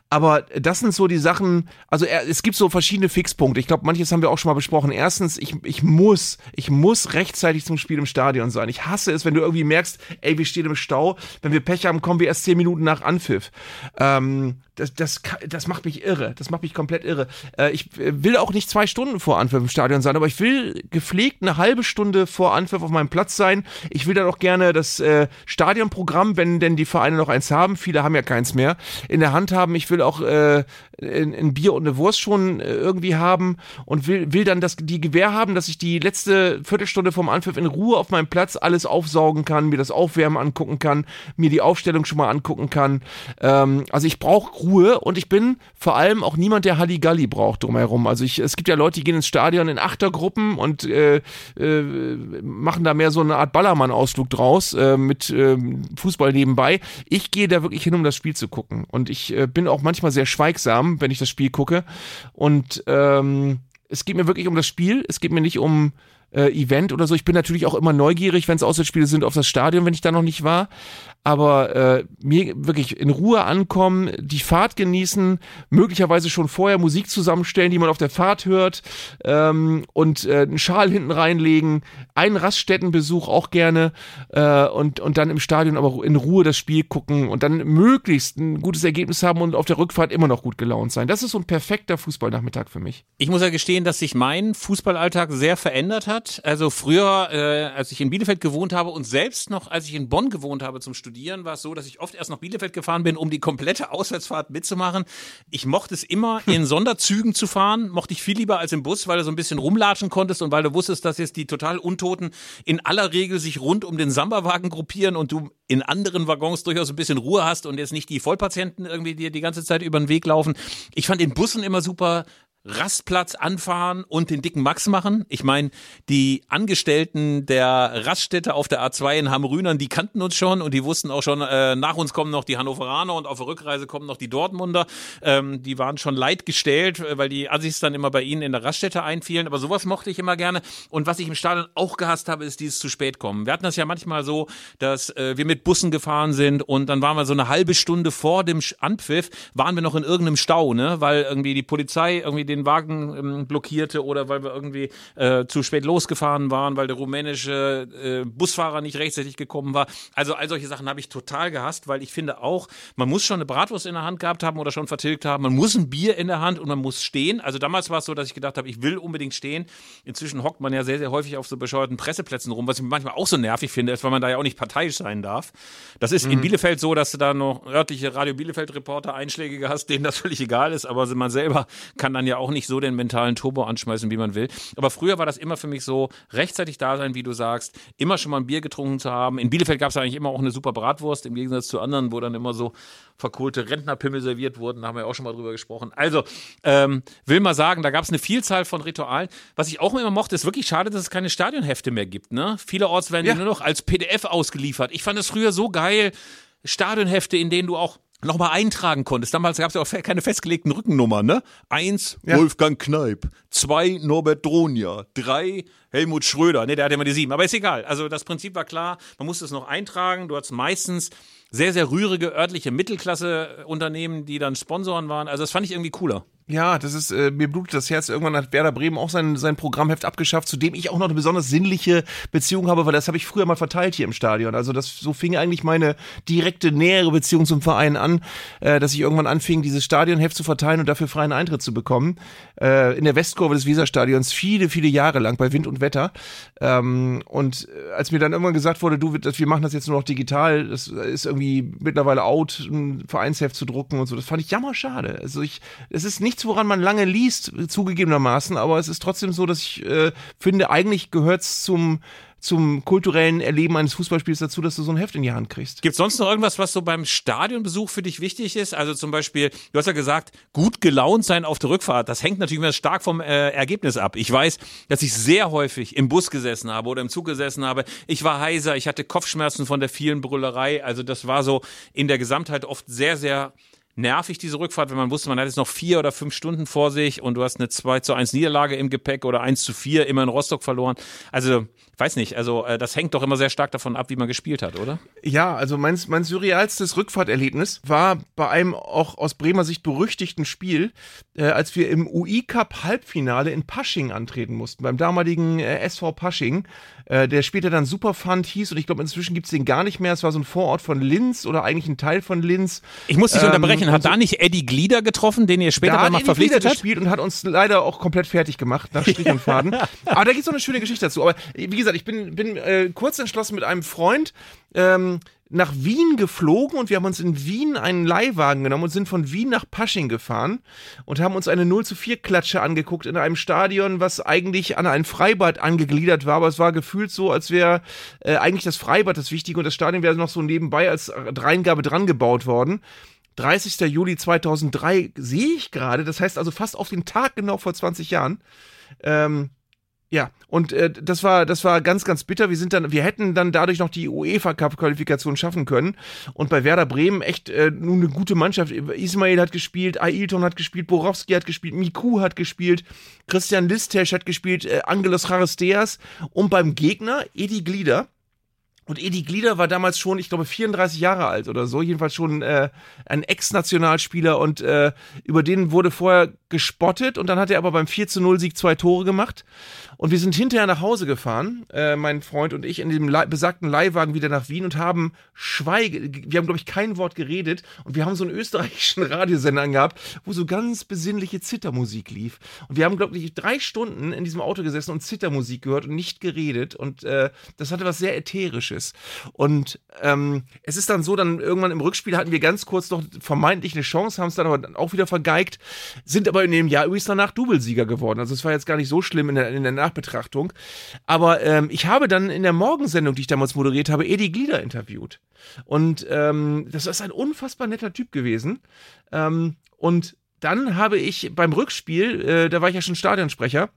Aber das sind so die Sachen, also es gibt so verschiedene Fixpunkte. Ich glaube, manches haben wir auch schon mal besprochen. Erstens, ich, ich muss, ich muss rechtzeitig zum Spiel im Stadion sein. Ich hasse es, wenn du irgendwie merkst, ey, wir stehen im Stau. Wenn wir Pech haben, kommen wir erst zehn Minuten nach Anpfiff. Ähm, das, das, das macht mich irre. Das macht mich komplett irre. Äh, ich will auch nicht zwei Stunden vor Anpfiff im Stadion sein, aber ich will gepflegt eine halbe Stunde vor Anpfiff auf meinem Platz sein. Ich will dann auch gerne das äh, Stadionprogramm, wenn denn die Vereine noch eins haben, viele haben ja keins mehr, in der Hand haben. Ich will auch äh, ein, Bier und eine Wurst schon äh, irgendwie haben und will, will dann das, die Gewähr haben, dass ich die letzte Viertelstunde vom Anpfiff in Ruhe auf meinem Platz alles aufsaugen kann, mir das Aufwärmen angucken kann, mir die Aufstellung schon mal angucken kann. Ähm, also ich brauche Ruhe und ich bin vor allem auch niemand, der Halligalli braucht drumherum. Also ich, es gibt ja Leute, die gehen ins Stadion in Achtergruppen und äh, äh, machen da mehr so eine Art Ballermann-Ausflug draus äh, mit äh, Fußball nebenbei. Ich gehe da wirklich hin, um das Spiel zu gucken. Und ich äh, bin auch manchmal sehr schweigsam, wenn ich das Spiel gucke. Und ähm, es geht mir wirklich um das Spiel. Es geht mir nicht um äh, Event oder so. Ich bin natürlich auch immer neugierig, wenn es Auswärtsspiele sind, auf das Stadion, wenn ich da noch nicht war aber äh, mir wirklich in Ruhe ankommen, die Fahrt genießen, möglicherweise schon vorher Musik zusammenstellen, die man auf der Fahrt hört ähm, und äh, einen Schal hinten reinlegen, einen Raststättenbesuch auch gerne äh, und, und dann im Stadion aber in Ruhe das Spiel gucken und dann möglichst ein gutes Ergebnis haben und auf der Rückfahrt immer noch gut gelaunt sein. Das ist so ein perfekter Fußballnachmittag für mich. Ich muss ja gestehen, dass sich mein Fußballalltag sehr verändert hat. Also früher, äh, als ich in Bielefeld gewohnt habe und selbst noch, als ich in Bonn gewohnt habe zum Studieren, Studieren war es so, dass ich oft erst nach Bielefeld gefahren bin, um die komplette Auswärtsfahrt mitzumachen. Ich mochte es immer, in Sonderzügen zu fahren. Mochte ich viel lieber als im Bus, weil du so ein bisschen rumlatschen konntest und weil du wusstest, dass jetzt die total Untoten in aller Regel sich rund um den Samba-Wagen gruppieren und du in anderen Waggons durchaus ein bisschen Ruhe hast und jetzt nicht die Vollpatienten irgendwie dir die ganze Zeit über den Weg laufen. Ich fand den Bussen immer super Rastplatz anfahren und den dicken Max machen. Ich meine, die Angestellten der Raststätte auf der A2 in Hamrünern, die kannten uns schon und die wussten auch schon, äh, nach uns kommen noch die Hannoveraner und auf der Rückreise kommen noch die Dortmunder. Ähm, die waren schon leid gestellt, äh, weil die Assis dann immer bei ihnen in der Raststätte einfielen. Aber sowas mochte ich immer gerne. Und was ich im Stadion auch gehasst habe, ist dieses zu spät kommen. Wir hatten das ja manchmal so, dass äh, wir mit Bussen gefahren sind und dann waren wir so eine halbe Stunde vor dem Anpfiff, waren wir noch in irgendeinem Stau, ne? Weil irgendwie die Polizei irgendwie den den Wagen ähm, blockierte oder weil wir irgendwie äh, zu spät losgefahren waren, weil der rumänische äh, Busfahrer nicht rechtzeitig gekommen war. Also all solche Sachen habe ich total gehasst, weil ich finde auch, man muss schon eine Bratwurst in der Hand gehabt haben oder schon vertilgt haben, man muss ein Bier in der Hand und man muss stehen. Also damals war es so, dass ich gedacht habe, ich will unbedingt stehen. Inzwischen hockt man ja sehr, sehr häufig auf so bescheuerten Presseplätzen rum, was ich manchmal auch so nervig finde, ist, weil man da ja auch nicht parteiisch sein darf. Das ist mhm. in Bielefeld so, dass du da noch örtliche Radio Bielefeld-Reporter Einschläge hast, denen das völlig egal ist, aber man selber kann dann ja auch auch nicht so den mentalen Turbo anschmeißen, wie man will. Aber früher war das immer für mich so, rechtzeitig da sein, wie du sagst, immer schon mal ein Bier getrunken zu haben. In Bielefeld gab es eigentlich immer auch eine super Bratwurst, im Gegensatz zu anderen, wo dann immer so verkohlte Rentnerpimmel serviert wurden. Da haben wir auch schon mal drüber gesprochen. Also, ähm, will mal sagen, da gab es eine Vielzahl von Ritualen. Was ich auch immer mochte, ist wirklich schade, dass es keine Stadionhefte mehr gibt. Ne? Vielerorts werden ja. die nur noch als PDF ausgeliefert. Ich fand es früher so geil. Stadionhefte, in denen du auch nochmal eintragen konntest. Damals gab es ja auch keine festgelegten Rückennummern, ne? Eins, ja. Wolfgang Kneip. Zwei, Norbert Dronja. Drei, Helmut Schröder. Ne, der hatte immer die sieben. Aber ist egal. Also das Prinzip war klar. Man musste es noch eintragen. Du hattest meistens sehr, sehr rührige örtliche Mittelklasse-Unternehmen, die dann Sponsoren waren. Also das fand ich irgendwie cooler. Ja, das ist, äh, mir blutet das Herz. Irgendwann hat Werder Bremen auch sein, sein Programmheft abgeschafft, zu dem ich auch noch eine besonders sinnliche Beziehung habe, weil das habe ich früher mal verteilt hier im Stadion. Also das so fing eigentlich meine direkte, nähere Beziehung zum Verein an, äh, dass ich irgendwann anfing, dieses Stadionheft zu verteilen und dafür freien Eintritt zu bekommen. Äh, in der Westkurve des Weserstadions viele, viele Jahre lang bei Wind und Wetter. Ähm, und äh, als mir dann irgendwann gesagt wurde, du, wir machen das jetzt nur noch digital, das ist irgendwie mittlerweile out, ein Vereinsheft zu drucken und so, das fand ich jammer schade. Also ich, es ist nicht nichts, woran man lange liest, zugegebenermaßen, aber es ist trotzdem so, dass ich äh, finde, eigentlich gehört es zum zum kulturellen Erleben eines Fußballspiels dazu, dass du so ein Heft in die Hand kriegst. Gibt es sonst noch irgendwas, was so beim Stadionbesuch für dich wichtig ist? Also zum Beispiel, du hast ja gesagt, gut gelaunt sein auf der Rückfahrt. Das hängt natürlich immer stark vom äh, Ergebnis ab. Ich weiß, dass ich sehr häufig im Bus gesessen habe oder im Zug gesessen habe. Ich war heiser, ich hatte Kopfschmerzen von der vielen Brüllerei. Also das war so in der Gesamtheit oft sehr, sehr nervig, diese Rückfahrt, wenn man wusste, man hat jetzt noch vier oder fünf Stunden vor sich und du hast eine 2 zu 1 Niederlage im Gepäck oder 1 zu 4 immer in Rostock verloren. Also, weiß nicht, also äh, das hängt doch immer sehr stark davon ab, wie man gespielt hat, oder? Ja, also mein, mein surrealstes Rückfahrterlebnis war bei einem auch aus Bremer Sicht berüchtigten Spiel, äh, als wir im UI-Cup Halbfinale in Pasching antreten mussten, beim damaligen äh, SV Pasching äh, der später dann Superfund hieß und ich glaube inzwischen gibt es den gar nicht mehr. Es war so ein Vorort von Linz oder eigentlich ein Teil von Linz. Ich muss dich ähm, unterbrechen. Hat so da nicht Eddie Glieder getroffen, den ihr später dann noch verpflichtet hat? gespielt und hat uns leider auch komplett fertig gemacht nach Strich und Faden. Aber da gibt es noch eine schöne Geschichte dazu. Aber wie gesagt, ich bin, bin äh, kurz entschlossen mit einem Freund ähm, nach Wien geflogen und wir haben uns in Wien einen Leihwagen genommen und sind von Wien nach Pasching gefahren und haben uns eine 0 zu 4 Klatsche angeguckt in einem Stadion, was eigentlich an ein Freibad angegliedert war, aber es war gefühlt so, als wäre äh, eigentlich das Freibad das Wichtige und das Stadion wäre noch so nebenbei als Dreingabe dran gebaut worden. 30. Juli 2003 sehe ich gerade, das heißt also fast auf den Tag genau vor 20 Jahren. Ähm, ja, und äh, das war das war ganz ganz bitter. Wir sind dann wir hätten dann dadurch noch die UEFA Cup Qualifikation schaffen können und bei Werder Bremen echt äh, nun eine gute Mannschaft. Ismail hat gespielt, Ailton hat gespielt, Borowski hat gespielt, Miku hat gespielt, Christian Listesch hat gespielt, äh, Angelos Charisteas und beim Gegner Edi Glieder und Edi Glieder war damals schon, ich glaube, 34 Jahre alt oder so, jedenfalls schon äh, ein Ex-Nationalspieler und äh, über den wurde vorher gespottet und dann hat er aber beim 4 zu 0 Sieg zwei Tore gemacht. Und wir sind hinterher nach Hause gefahren, äh, mein Freund und ich, in dem besagten Leihwagen wieder nach Wien und haben Schweige, wir haben, glaube ich, kein Wort geredet und wir haben so einen österreichischen Radiosender angehabt, wo so ganz besinnliche Zittermusik lief. Und wir haben, glaube ich, drei Stunden in diesem Auto gesessen und Zittermusik gehört und nicht geredet. Und äh, das hatte was sehr Ätherisches. Und ähm, es ist dann so, dann irgendwann im Rückspiel hatten wir ganz kurz noch vermeintlich eine Chance, haben es dann aber auch wieder vergeigt, sind aber in dem Jahr übrigens danach Doublesieger geworden. Also es war jetzt gar nicht so schlimm in der, in der Nachbetrachtung. Aber ähm, ich habe dann in der Morgensendung, die ich damals moderiert habe, Edi Glieder interviewt. Und ähm, das ist ein unfassbar netter Typ gewesen. Ähm, und dann habe ich beim Rückspiel, äh, da war ich ja schon Stadionsprecher,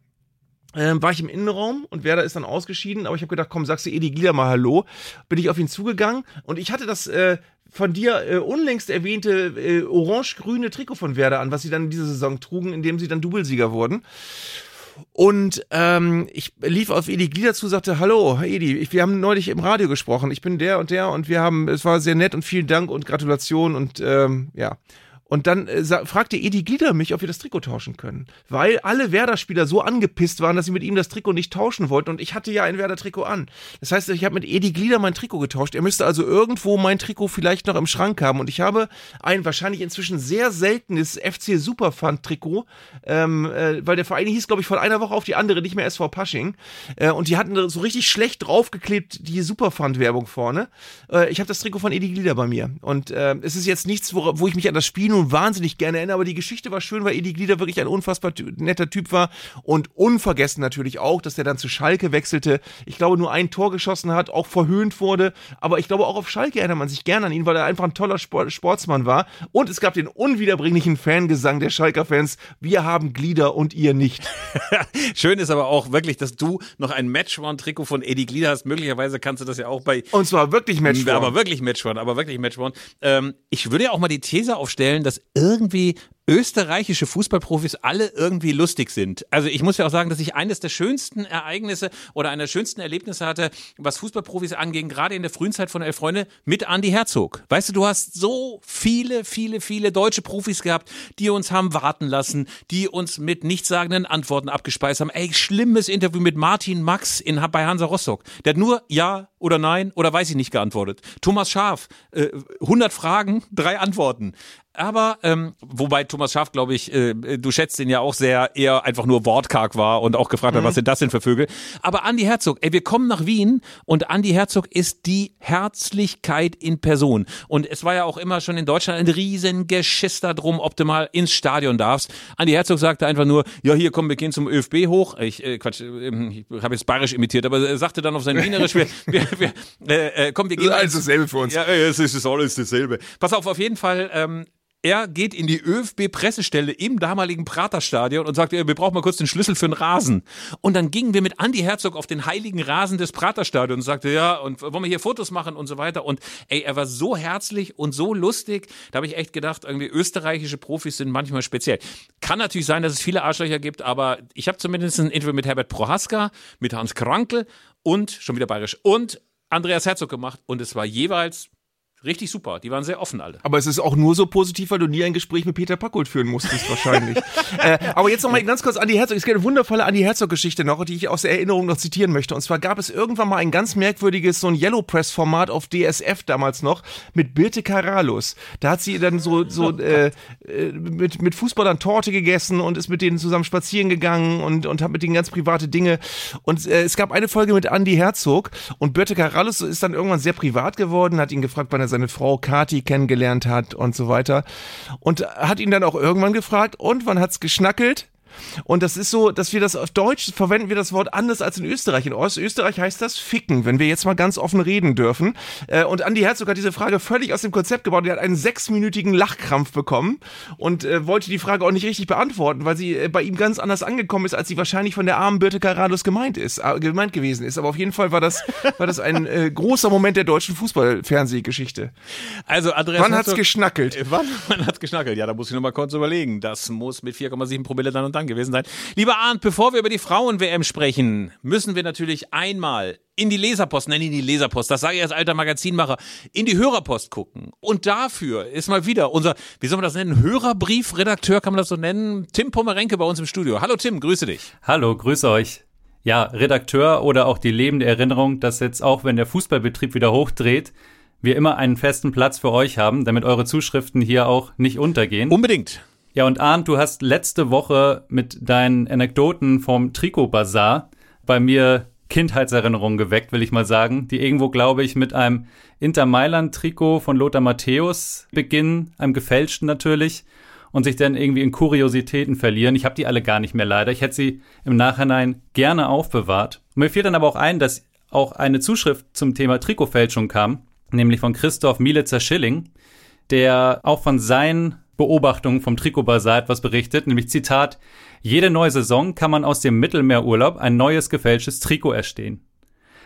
ähm, war ich im Innenraum und Werder ist dann ausgeschieden, aber ich habe gedacht, komm, sagst du Edi Glieder mal Hallo. Bin ich auf ihn zugegangen und ich hatte das äh, von dir äh, unlängst erwähnte äh, orange-grüne Trikot von Werder an, was sie dann in dieser Saison trugen, indem sie dann Doublesieger wurden. Und ähm, ich lief auf Edi Glieder zu, sagte, hallo, Edi, ich, wir haben neulich im Radio gesprochen. Ich bin der und der und wir haben, es war sehr nett und vielen Dank und Gratulation und ähm, ja. Und dann äh, fragte Edi Glieder mich, ob wir das Trikot tauschen können. Weil alle Werder-Spieler so angepisst waren, dass sie mit ihm das Trikot nicht tauschen wollten. Und ich hatte ja ein Werder-Trikot an. Das heißt, ich habe mit Edi Glieder mein Trikot getauscht. Er müsste also irgendwo mein Trikot vielleicht noch im Schrank haben. Und ich habe ein wahrscheinlich inzwischen sehr seltenes FC Superfund-Trikot, ähm, äh, weil der Verein hieß, glaube ich, von einer Woche auf die andere nicht mehr SV Pasching. Äh, und die hatten so richtig schlecht draufgeklebt die Superfund-Werbung vorne. Äh, ich habe das Trikot von Edi Glieder bei mir. Und äh, es ist jetzt nichts, wo, wo ich mich an das Spiel nun wahnsinnig gerne erinnere, aber die Geschichte war schön, weil Edi Glieder wirklich ein unfassbar netter Typ war und unvergessen natürlich auch, dass er dann zu Schalke wechselte. Ich glaube, nur ein Tor geschossen hat, auch verhöhnt wurde, aber ich glaube, auch auf Schalke erinnert man sich gerne an ihn, weil er einfach ein toller Sport Sportsmann war und es gab den unwiederbringlichen Fangesang der Schalker Fans, wir haben Glieder und ihr nicht. Schön ist aber auch wirklich, dass du noch ein Matchworn-Trikot von Edi Glieder hast. Möglicherweise kannst du das ja auch bei... Und zwar wirklich Matchworn. Aber wirklich Matchworn, aber wirklich Matchworn. Ähm, ich würde ja auch mal die These aufstellen, dass irgendwie österreichische Fußballprofis alle irgendwie lustig sind. Also ich muss ja auch sagen, dass ich eines der schönsten Ereignisse oder einer der schönsten Erlebnisse hatte, was Fußballprofis anging, gerade in der frühen Zeit von Elf Freunde, mit Andy Herzog. Weißt du, du hast so viele, viele, viele deutsche Profis gehabt, die uns haben warten lassen, die uns mit nichtssagenden Antworten abgespeist haben. Ey, schlimmes Interview mit Martin Max in, bei Hansa Rostock. Der hat nur Ja oder Nein oder weiß ich nicht geantwortet. Thomas Schaf, äh, 100 Fragen, drei Antworten aber ähm, wobei Thomas Schaff, glaube ich, äh, du schätzt ihn ja auch sehr, eher einfach nur wortkarg war und auch gefragt hat, mhm. was sind das denn für Vögel. Aber Andy Herzog, ey, wir kommen nach Wien und Andy Herzog ist die Herzlichkeit in Person. Und es war ja auch immer schon in Deutschland ein riesen Geschiss darum, ob du mal ins Stadion darfst. Andy Herzog sagte einfach nur, ja, hier kommen wir gehen zum ÖFB hoch. Ich, äh, Quatsch, äh, ich habe jetzt bayerisch imitiert, aber er sagte dann auf sein Wienerisch, wir, wir, wir äh, äh, komm, wir gehen. Das ist alles dasselbe für uns. Ja, es ist alles dasselbe. Pass auf, auf jeden Fall, ähm, er geht in die ÖFB-Pressestelle im damaligen Praterstadion und sagt, wir brauchen mal kurz den Schlüssel für den Rasen. Und dann gingen wir mit Andy Herzog auf den heiligen Rasen des Praterstadions und sagte, ja, und wollen wir hier Fotos machen und so weiter. Und ey, er war so herzlich und so lustig. Da habe ich echt gedacht, irgendwie österreichische Profis sind manchmal speziell. Kann natürlich sein, dass es viele Arschlöcher gibt, aber ich habe zumindest ein Interview mit Herbert Prohaska, mit Hans Krankel und, schon wieder bayerisch, und Andreas Herzog gemacht. Und es war jeweils Richtig super. Die waren sehr offen alle. Aber es ist auch nur so positiv, weil du nie ein Gespräch mit Peter Packold führen musstest, wahrscheinlich. äh, aber jetzt noch mal ganz kurz Andi Herzog. Es gibt eine wundervolle Andi Herzog-Geschichte noch, die ich aus der Erinnerung noch zitieren möchte. Und zwar gab es irgendwann mal ein ganz merkwürdiges, so ein Yellow Press-Format auf DSF damals noch mit Birte Karalus. Da hat sie dann so, so äh, äh, mit, mit Fußballern Torte gegessen und ist mit denen zusammen spazieren gegangen und, und hat mit denen ganz private Dinge. Und äh, es gab eine Folge mit Andi Herzog und Birte Karalus ist dann irgendwann sehr privat geworden, hat ihn gefragt, wann er seine Frau Kati kennengelernt hat und so weiter. Und hat ihn dann auch irgendwann gefragt, und wann hat's geschnackelt? Und das ist so, dass wir das auf Deutsch verwenden wir das Wort anders als in Österreich. In Ostösterreich heißt das ficken, wenn wir jetzt mal ganz offen reden dürfen. Äh, und Andi Herzog hat diese Frage völlig aus dem Konzept gebaut. Er hat einen sechsminütigen Lachkrampf bekommen und äh, wollte die Frage auch nicht richtig beantworten, weil sie äh, bei ihm ganz anders angekommen ist, als sie wahrscheinlich von der armen Birte Carradus gemeint ist, gemeint gewesen ist. Aber auf jeden Fall war das, war das ein großer Moment der deutschen Fußballfernsehgeschichte. Also Andreas Wann hat's geschnackelt? Wann, wann hat's geschnackelt? Ja, da muss ich noch mal kurz überlegen. Das muss mit 4,7 Promille dann und dann gewesen sein. Lieber Arndt, bevor wir über die Frauen-WM sprechen, müssen wir natürlich einmal in die Leserpost, nein, in die Leserpost, das sage ich als alter Magazinmacher, in die Hörerpost gucken. Und dafür ist mal wieder unser, wie soll man das nennen, Hörerbriefredakteur, kann man das so nennen, Tim Pommerenke bei uns im Studio. Hallo Tim, grüße dich. Hallo, grüße euch. Ja, Redakteur oder auch die lebende Erinnerung, dass jetzt auch, wenn der Fußballbetrieb wieder hochdreht, wir immer einen festen Platz für euch haben, damit eure Zuschriften hier auch nicht untergehen. Unbedingt. Ja, und Arndt, du hast letzte Woche mit deinen Anekdoten vom Trikot-Bazar bei mir Kindheitserinnerungen geweckt, will ich mal sagen, die irgendwo, glaube ich, mit einem Inter Mailand-Trikot von Lothar Matthäus beginnen, einem gefälschten natürlich, und sich dann irgendwie in Kuriositäten verlieren. Ich habe die alle gar nicht mehr leider. Ich hätte sie im Nachhinein gerne aufbewahrt. Und mir fiel dann aber auch ein, dass auch eine Zuschrift zum Thema Trikotfälschung kam, nämlich von Christoph Mielitzer Schilling, der auch von seinen Beobachtungen vom Trikotbasar etwas berichtet, nämlich Zitat, jede neue Saison kann man aus dem Mittelmeerurlaub ein neues gefälschtes Trikot erstehen.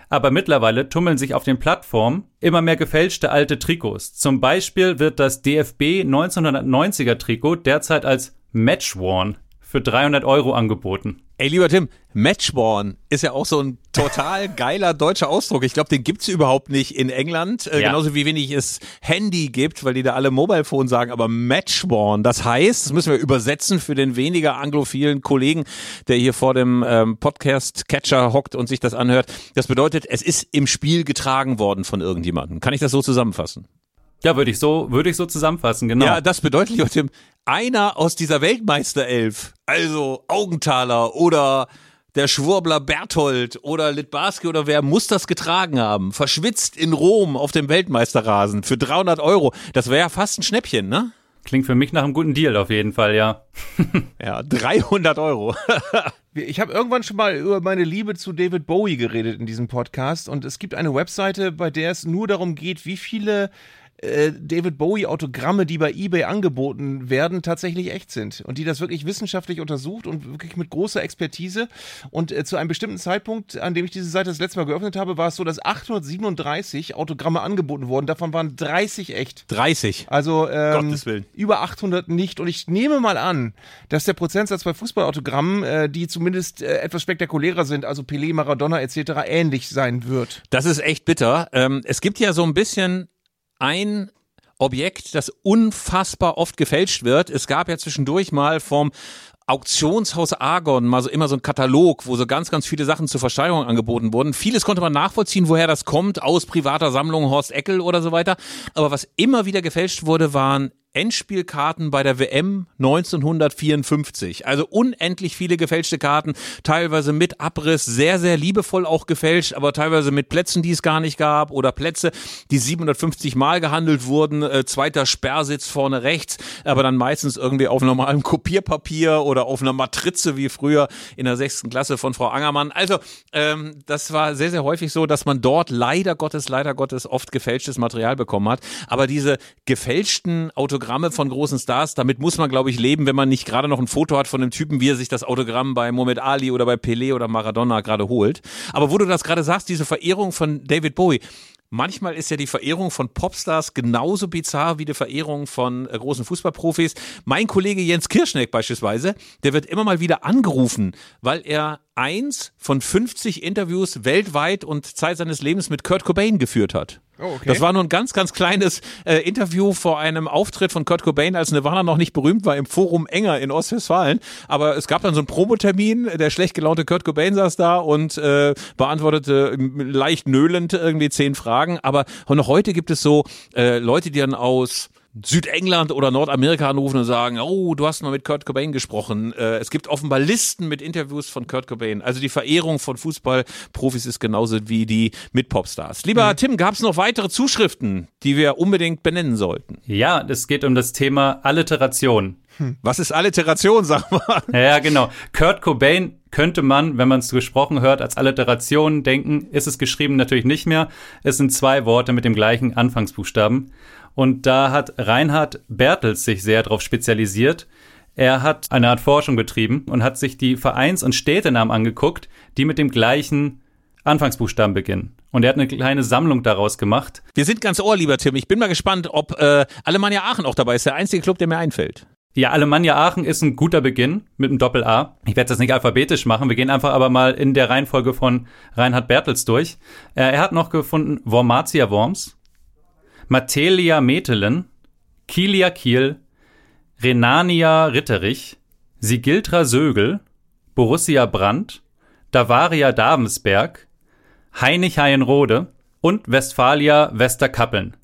Aber mittlerweile tummeln sich auf den Plattformen immer mehr gefälschte alte Trikots. Zum Beispiel wird das DFB 1990er Trikot derzeit als Matchworn für 300 Euro angeboten. Ey, lieber Tim, Matchborn ist ja auch so ein total geiler deutscher Ausdruck. Ich glaube, den gibt's überhaupt nicht in England, äh, ja. genauso wie wenig es Handy gibt, weil die da alle Mobilephone sagen, aber Matchborn, das heißt, das müssen wir übersetzen für den weniger anglophilen Kollegen, der hier vor dem ähm, Podcast-Catcher hockt und sich das anhört. Das bedeutet, es ist im Spiel getragen worden von irgendjemandem. Kann ich das so zusammenfassen? Ja, würde ich so, würde ich so zusammenfassen, genau. Ja, das bedeutet, Tim, einer aus dieser Weltmeisterelf, also Augenthaler oder der Schwurbler Berthold oder Litbarski oder wer muss das getragen haben? Verschwitzt in Rom auf dem Weltmeisterrasen für 300 Euro. Das wäre ja fast ein Schnäppchen, ne? Klingt für mich nach einem guten Deal auf jeden Fall, ja. ja, 300 Euro. ich habe irgendwann schon mal über meine Liebe zu David Bowie geredet in diesem Podcast und es gibt eine Webseite, bei der es nur darum geht, wie viele äh, David Bowie Autogramme, die bei eBay angeboten werden, tatsächlich echt sind und die das wirklich wissenschaftlich untersucht und wirklich mit großer Expertise. Und äh, zu einem bestimmten Zeitpunkt, an dem ich diese Seite das letzte Mal geöffnet habe, war es so, dass 837 Autogramme angeboten wurden. Davon waren 30 echt. 30. Also ähm, über 800 nicht. Und ich nehme mal an, dass der Prozentsatz bei Fußballautogrammen, äh, die zumindest äh, etwas spektakulärer sind, also Pelé, Maradona etc., ähnlich sein wird. Das ist echt bitter. Ähm, es gibt ja so ein bisschen ein Objekt, das unfassbar oft gefälscht wird. Es gab ja zwischendurch mal vom Auktionshaus Argon mal so immer so ein Katalog, wo so ganz, ganz viele Sachen zur Versteigerung angeboten wurden. Vieles konnte man nachvollziehen, woher das kommt, aus privater Sammlung Horst Eckel oder so weiter. Aber was immer wieder gefälscht wurde, waren Endspielkarten bei der WM 1954. Also unendlich viele gefälschte Karten, teilweise mit Abriss, sehr, sehr liebevoll auch gefälscht, aber teilweise mit Plätzen, die es gar nicht gab oder Plätze, die 750 Mal gehandelt wurden, äh, zweiter Sperrsitz vorne rechts, aber dann meistens irgendwie auf normalem Kopierpapier oder auf einer Matrize wie früher in der sechsten Klasse von Frau Angermann. Also ähm, das war sehr, sehr häufig so, dass man dort leider Gottes, leider Gottes oft gefälschtes Material bekommen hat. Aber diese gefälschten Autogramme Autogramme von großen Stars, damit muss man, glaube ich, leben, wenn man nicht gerade noch ein Foto hat von dem Typen, wie er sich das Autogramm bei Mohamed Ali oder bei Pelé oder Maradona gerade holt. Aber wo du das gerade sagst, diese Verehrung von David Bowie, Manchmal ist ja die Verehrung von Popstars genauso bizarr wie die Verehrung von äh, großen Fußballprofis. Mein Kollege Jens Kirschneck beispielsweise, der wird immer mal wieder angerufen, weil er eins von 50 Interviews weltweit und Zeit seines Lebens mit Kurt Cobain geführt hat. Oh, okay. Das war nur ein ganz, ganz kleines äh, Interview vor einem Auftritt von Kurt Cobain, als Nirvana noch nicht berühmt war, im Forum Enger in Ostwestfalen. Aber es gab dann so einen Promotermin, der schlecht gelaunte Kurt Cobain saß da und äh, beantwortete leicht nöhlend irgendwie zehn Fragen. Aber noch heute gibt es so äh, Leute, die dann aus Südengland oder Nordamerika anrufen und sagen, oh, du hast mal mit Kurt Cobain gesprochen. Äh, es gibt offenbar Listen mit Interviews von Kurt Cobain. Also die Verehrung von Fußballprofis ist genauso wie die mit Popstars. Lieber mhm. Tim, gab es noch weitere Zuschriften, die wir unbedingt benennen sollten? Ja, es geht um das Thema Alliteration. Hm. Was ist Alliteration, sag mal? Ja, genau. Kurt Cobain könnte man, wenn man es gesprochen hört, als Alliteration denken. Ist es geschrieben natürlich nicht mehr. Es sind zwei Worte mit dem gleichen Anfangsbuchstaben. Und da hat Reinhard Bertels sich sehr darauf spezialisiert. Er hat eine Art Forschung betrieben und hat sich die Vereins- und Städtenamen angeguckt, die mit dem gleichen Anfangsbuchstaben beginnen. Und er hat eine kleine Sammlung daraus gemacht. Wir sind ganz ohr, lieber Tim. Ich bin mal gespannt, ob äh, Alemannia Aachen auch dabei ist. Der einzige Club, der mir einfällt. Ja, Alemannia Aachen ist ein guter Beginn mit einem Doppel-A. Ich werde das nicht alphabetisch machen. Wir gehen einfach aber mal in der Reihenfolge von Reinhard Bertels durch. Äh, er hat noch gefunden Wormatia Worms, Matelia Metelen, Kielia Kiel, Renania Ritterich, Sigiltra Sögel, Borussia Brandt, Davaria Davensberg, Heinig Heienrode und Westfalia Westerkappeln.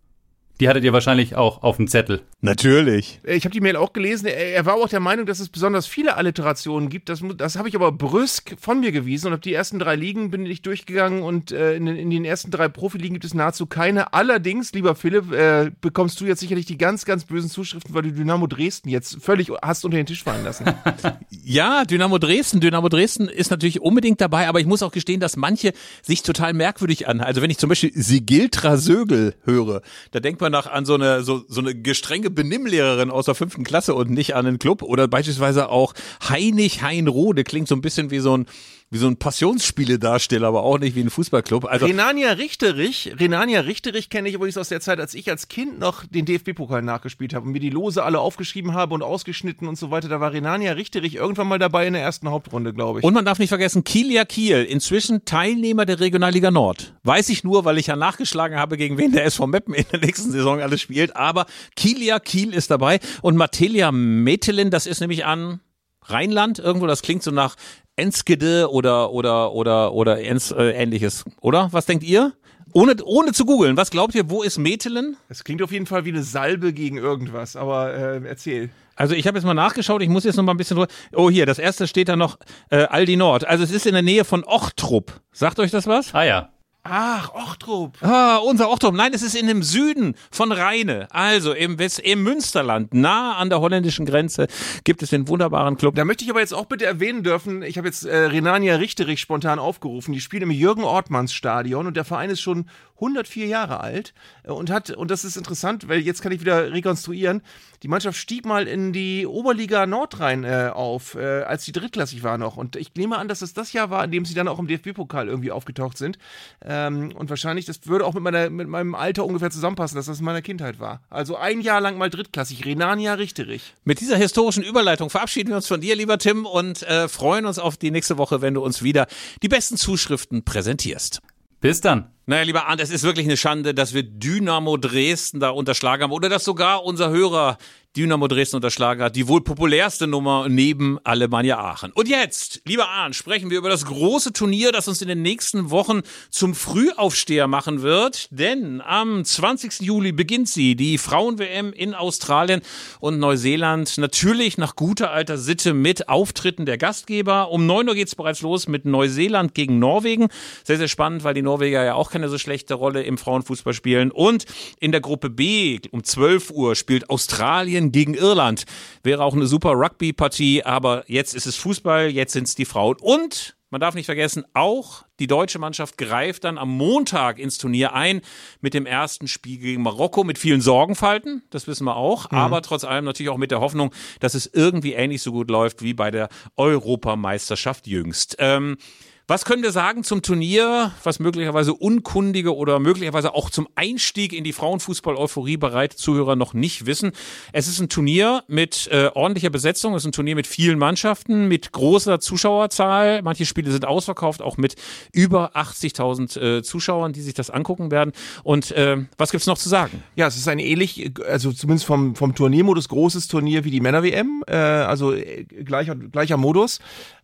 Die hattet ihr wahrscheinlich auch auf dem Zettel. Natürlich. Ich habe die Mail auch gelesen. Er war auch der Meinung, dass es besonders viele Alliterationen gibt. Das, das habe ich aber brüsk von mir gewiesen. Und auf die ersten drei Ligen bin ich durchgegangen und äh, in, den, in, den, ersten drei Profiligen gibt es nahezu keine. Allerdings, lieber Philipp, äh, bekommst du jetzt sicherlich die ganz, ganz bösen Zuschriften, weil du Dynamo Dresden jetzt völlig hast unter den Tisch fallen lassen. ja, Dynamo Dresden. Dynamo Dresden ist natürlich unbedingt dabei, aber ich muss auch gestehen, dass manche sich total merkwürdig an. Also wenn ich zum Beispiel Sigiltra Sögel höre, da denkt man nach an so eine, so, so eine gestrenge Benimmlehrerin aus der fünften Klasse und nicht an einen Club. Oder beispielsweise auch Heinig Heinrode klingt so ein bisschen wie so ein wie so ein Passionsspiele-Darsteller, aber auch nicht wie ein Fußballclub. Also Renania Richterich, Renania Richterich kenne ich übrigens aus der Zeit, als ich als Kind noch den DFB-Pokal nachgespielt habe und mir die Lose alle aufgeschrieben habe und ausgeschnitten und so weiter. Da war Renania Richterich irgendwann mal dabei in der ersten Hauptrunde, glaube ich. Und man darf nicht vergessen, Kielia Kiel, inzwischen Teilnehmer der Regionalliga Nord. Weiß ich nur, weil ich ja nachgeschlagen habe, gegen wen der SV Meppen in der nächsten Saison alles spielt. Aber Kielia Kiel ist dabei und Matelia Metelin, das ist nämlich an Rheinland irgendwo, das klingt so nach Enskede oder oder oder oder Ens, äh, ähnliches, oder? Was denkt ihr? Ohne, ohne zu googeln, was glaubt ihr, wo ist Metelen? Es klingt auf jeden Fall wie eine Salbe gegen irgendwas, aber äh, erzähl. Also ich habe jetzt mal nachgeschaut, ich muss jetzt noch mal ein bisschen drüber. Oh, hier, das erste steht da noch äh, Aldi Nord. Also es ist in der Nähe von Ochtrup. Sagt euch das was? Ah ja. Ach, Ochtrup. Ah, unser Ochtrup. Nein, es ist in dem Süden von Rheine. Also im, West, im Münsterland, nah an der holländischen Grenze, gibt es den wunderbaren Club. Da möchte ich aber jetzt auch bitte erwähnen dürfen, ich habe jetzt äh, Renania Richterich spontan aufgerufen. Die spielen im Jürgen Ortmanns Stadion und der Verein ist schon 104 Jahre alt äh, und hat, und das ist interessant, weil jetzt kann ich wieder rekonstruieren, die Mannschaft stieg mal in die Oberliga Nordrhein äh, auf, äh, als die drittklassig war noch. Und ich nehme an, dass es das Jahr war, in dem sie dann auch im DFB-Pokal irgendwie aufgetaucht sind. Ähm, und wahrscheinlich, das würde auch mit, meiner, mit meinem Alter ungefähr zusammenpassen, dass das in meiner Kindheit war. Also ein Jahr lang mal drittklassig. Renania Richterich. Mit dieser historischen Überleitung verabschieden wir uns von dir, lieber Tim, und äh, freuen uns auf die nächste Woche, wenn du uns wieder die besten Zuschriften präsentierst. Bis dann. Naja, lieber Arndt, es ist wirklich eine Schande, dass wir Dynamo Dresden da unterschlagen haben oder dass sogar unser Hörer Dynamo Dresden unterschlagen hat. Die wohl populärste Nummer neben Alemannia Aachen. Und jetzt, lieber Arndt, sprechen wir über das große Turnier, das uns in den nächsten Wochen zum Frühaufsteher machen wird. Denn am 20. Juli beginnt sie, die Frauen-WM in Australien und Neuseeland. Natürlich nach guter alter Sitte mit Auftritten der Gastgeber. Um 9 Uhr geht's bereits los mit Neuseeland gegen Norwegen. Sehr, sehr spannend, weil die Norweger ja auch keine so schlechte Rolle im Frauenfußball spielen. Und in der Gruppe B um 12 Uhr spielt Australien Spanien gegen Irland. Wäre auch eine super Rugby-Partie, aber jetzt ist es Fußball, jetzt sind es die Frauen. Und man darf nicht vergessen, auch die deutsche Mannschaft greift dann am Montag ins Turnier ein mit dem ersten Spiel gegen Marokko mit vielen Sorgenfalten, das wissen wir auch, mhm. aber trotz allem natürlich auch mit der Hoffnung, dass es irgendwie ähnlich so gut läuft wie bei der Europameisterschaft jüngst. Ähm, Was können wir sagen zum Turnier, was möglicherweise unkundige oder möglicherweise auch zum Einstieg in die Frauenfußball-Euphorie bereite Zuhörer noch nicht wissen? Es ist ein Turnier mit äh, ordentlicher Besetzung, es ist ein Turnier mit vielen Mannschaften, mit großer Zuschauerzahl. Manche Spiele sind ausverkauft, auch mit über 80.000 äh, Zuschauern, die sich das angucken werden. Und äh, was gibt's noch zu sagen? Ja, es ist ein ähnlich, also zumindest vom, vom Turniermodus großes Turnier wie die Männer-WM, äh, also äh, gleicher, gleicher Modus.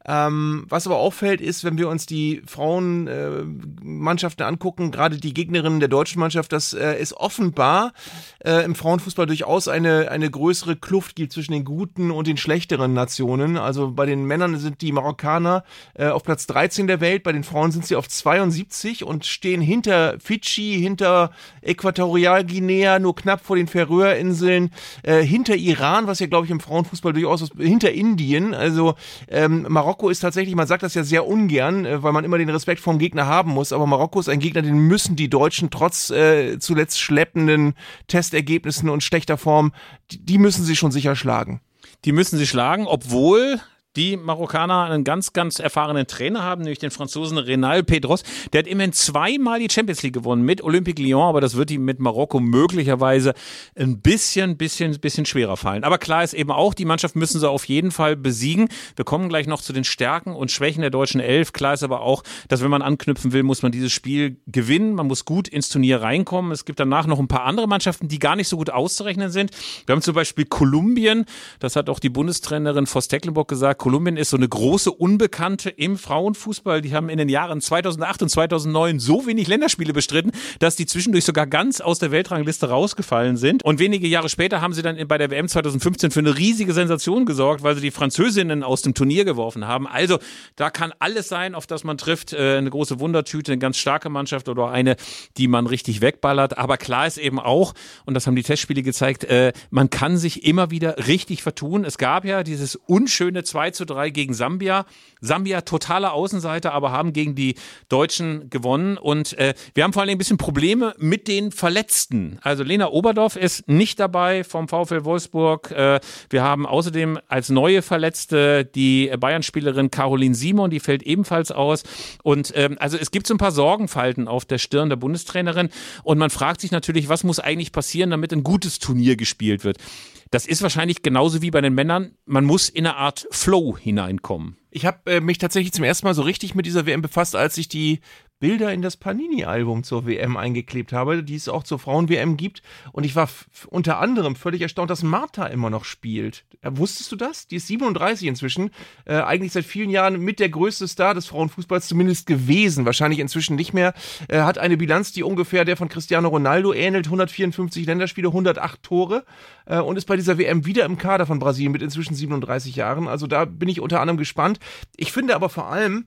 Ähm, was aber auffällt, ist, wenn wir uns die Frauenmannschaften äh, angucken, gerade die Gegnerinnen der deutschen Mannschaft, dass äh, es offenbar äh, im Frauenfußball durchaus eine, eine größere Kluft gibt zwischen den guten und den schlechteren Nationen. Also bei den Männern sind die Marokkaner äh, auf Platz 13 der Welt, bei den Frauen sind sie auf 72 und stehen hinter Fidschi, hinter Äquatorialguinea, nur knapp vor den Färöerinseln, äh, hinter Iran, was ja, glaube ich, im Frauenfußball durchaus, hinter Indien. Also ähm, Marokko Marokko ist tatsächlich, man sagt das ja sehr ungern, äh, weil man immer den Respekt vom Gegner haben muss, aber Marokko ist ein Gegner, den müssen die Deutschen trotz äh, zuletzt schleppenden Testergebnissen und schlechter Form, die, die müssen sie schon sicher schlagen. Die müssen sie schlagen, obwohl die Marokkaner einen ganz, ganz erfahrenen Trainer haben, nämlich den Franzosen Renal Pedros. Der hat immerhin zweimal die Champions League gewonnen mit Olympique Lyon, aber das wird ihm mit Marokko möglicherweise ein bisschen, bisschen, bisschen schwerer fallen. Aber klar ist eben auch, die Mannschaft müssen sie auf jeden Fall besiegen. Wir kommen gleich noch zu den Stärken und Schwächen der deutschen Elf. Klar ist aber auch, dass wenn man anknüpfen will, muss man dieses Spiel gewinnen. Man muss gut ins Turnier reinkommen. Es gibt danach noch ein paar andere Mannschaften, die gar nicht so gut auszurechnen sind. Wir haben zum Beispiel Kolumbien. Das hat auch die Bundestrainerin Voss Tecklenburg gesagt. Kolumbien ist so eine große Unbekannte im Frauenfußball. Die haben in den Jahren 2008 und 2009 so wenig Länderspiele bestritten, dass die zwischendurch sogar ganz aus der Weltrangliste rausgefallen sind. Und wenige Jahre später haben sie dann bei der WM 2015 für eine riesige Sensation gesorgt, weil sie die Französinnen aus dem Turnier geworfen haben. Also da kann alles sein, auf das man trifft. Äh, eine große Wundertüte, eine ganz starke Mannschaft oder eine, die man richtig wegballert. Aber klar ist eben auch, und das haben die Testspiele gezeigt, äh, man kann sich immer wieder richtig vertun. Es gab ja dieses unschöne 2 zu 3 gegen Sambia. Sambia totaler Außenseiter, aber haben gegen die Deutschen gewonnen. Und äh, wir haben vor allem ein bisschen Probleme mit den Verletzten. Also Lena Oberdorf ist nicht dabei vom VfL Wolfsburg. Äh, wir haben außerdem als neue Verletzte die Bayern-Spielerin Caroline Simon, die fällt ebenfalls aus. Und ähm, also es gibt so ein paar Sorgenfalten auf der Stirn der Bundestrainerin. Und man fragt sich natürlich, was muss eigentlich passieren, damit ein gutes Turnier gespielt wird. Das ist wahrscheinlich genauso wie bei den Männern. Man muss in eine Art Flow hineinkommen. Ich habe äh, mich tatsächlich zum ersten Mal so richtig mit dieser WM befasst, als ich die Bilder in das Panini-Album zur WM eingeklebt habe, die es auch zur Frauen-WM gibt. Und ich war unter anderem völlig erstaunt, dass Martha immer noch spielt. Äh, wusstest du das? Die ist 37 inzwischen. Äh, eigentlich seit vielen Jahren mit der größte Star des Frauenfußballs zumindest gewesen. Wahrscheinlich inzwischen nicht mehr. Äh, hat eine Bilanz, die ungefähr der von Cristiano Ronaldo ähnelt. 154 Länderspiele, 108 Tore. Äh, und ist bei dieser WM wieder im Kader von Brasilien mit inzwischen 37 Jahren. Also da bin ich unter anderem gespannt. Ich finde aber vor allem,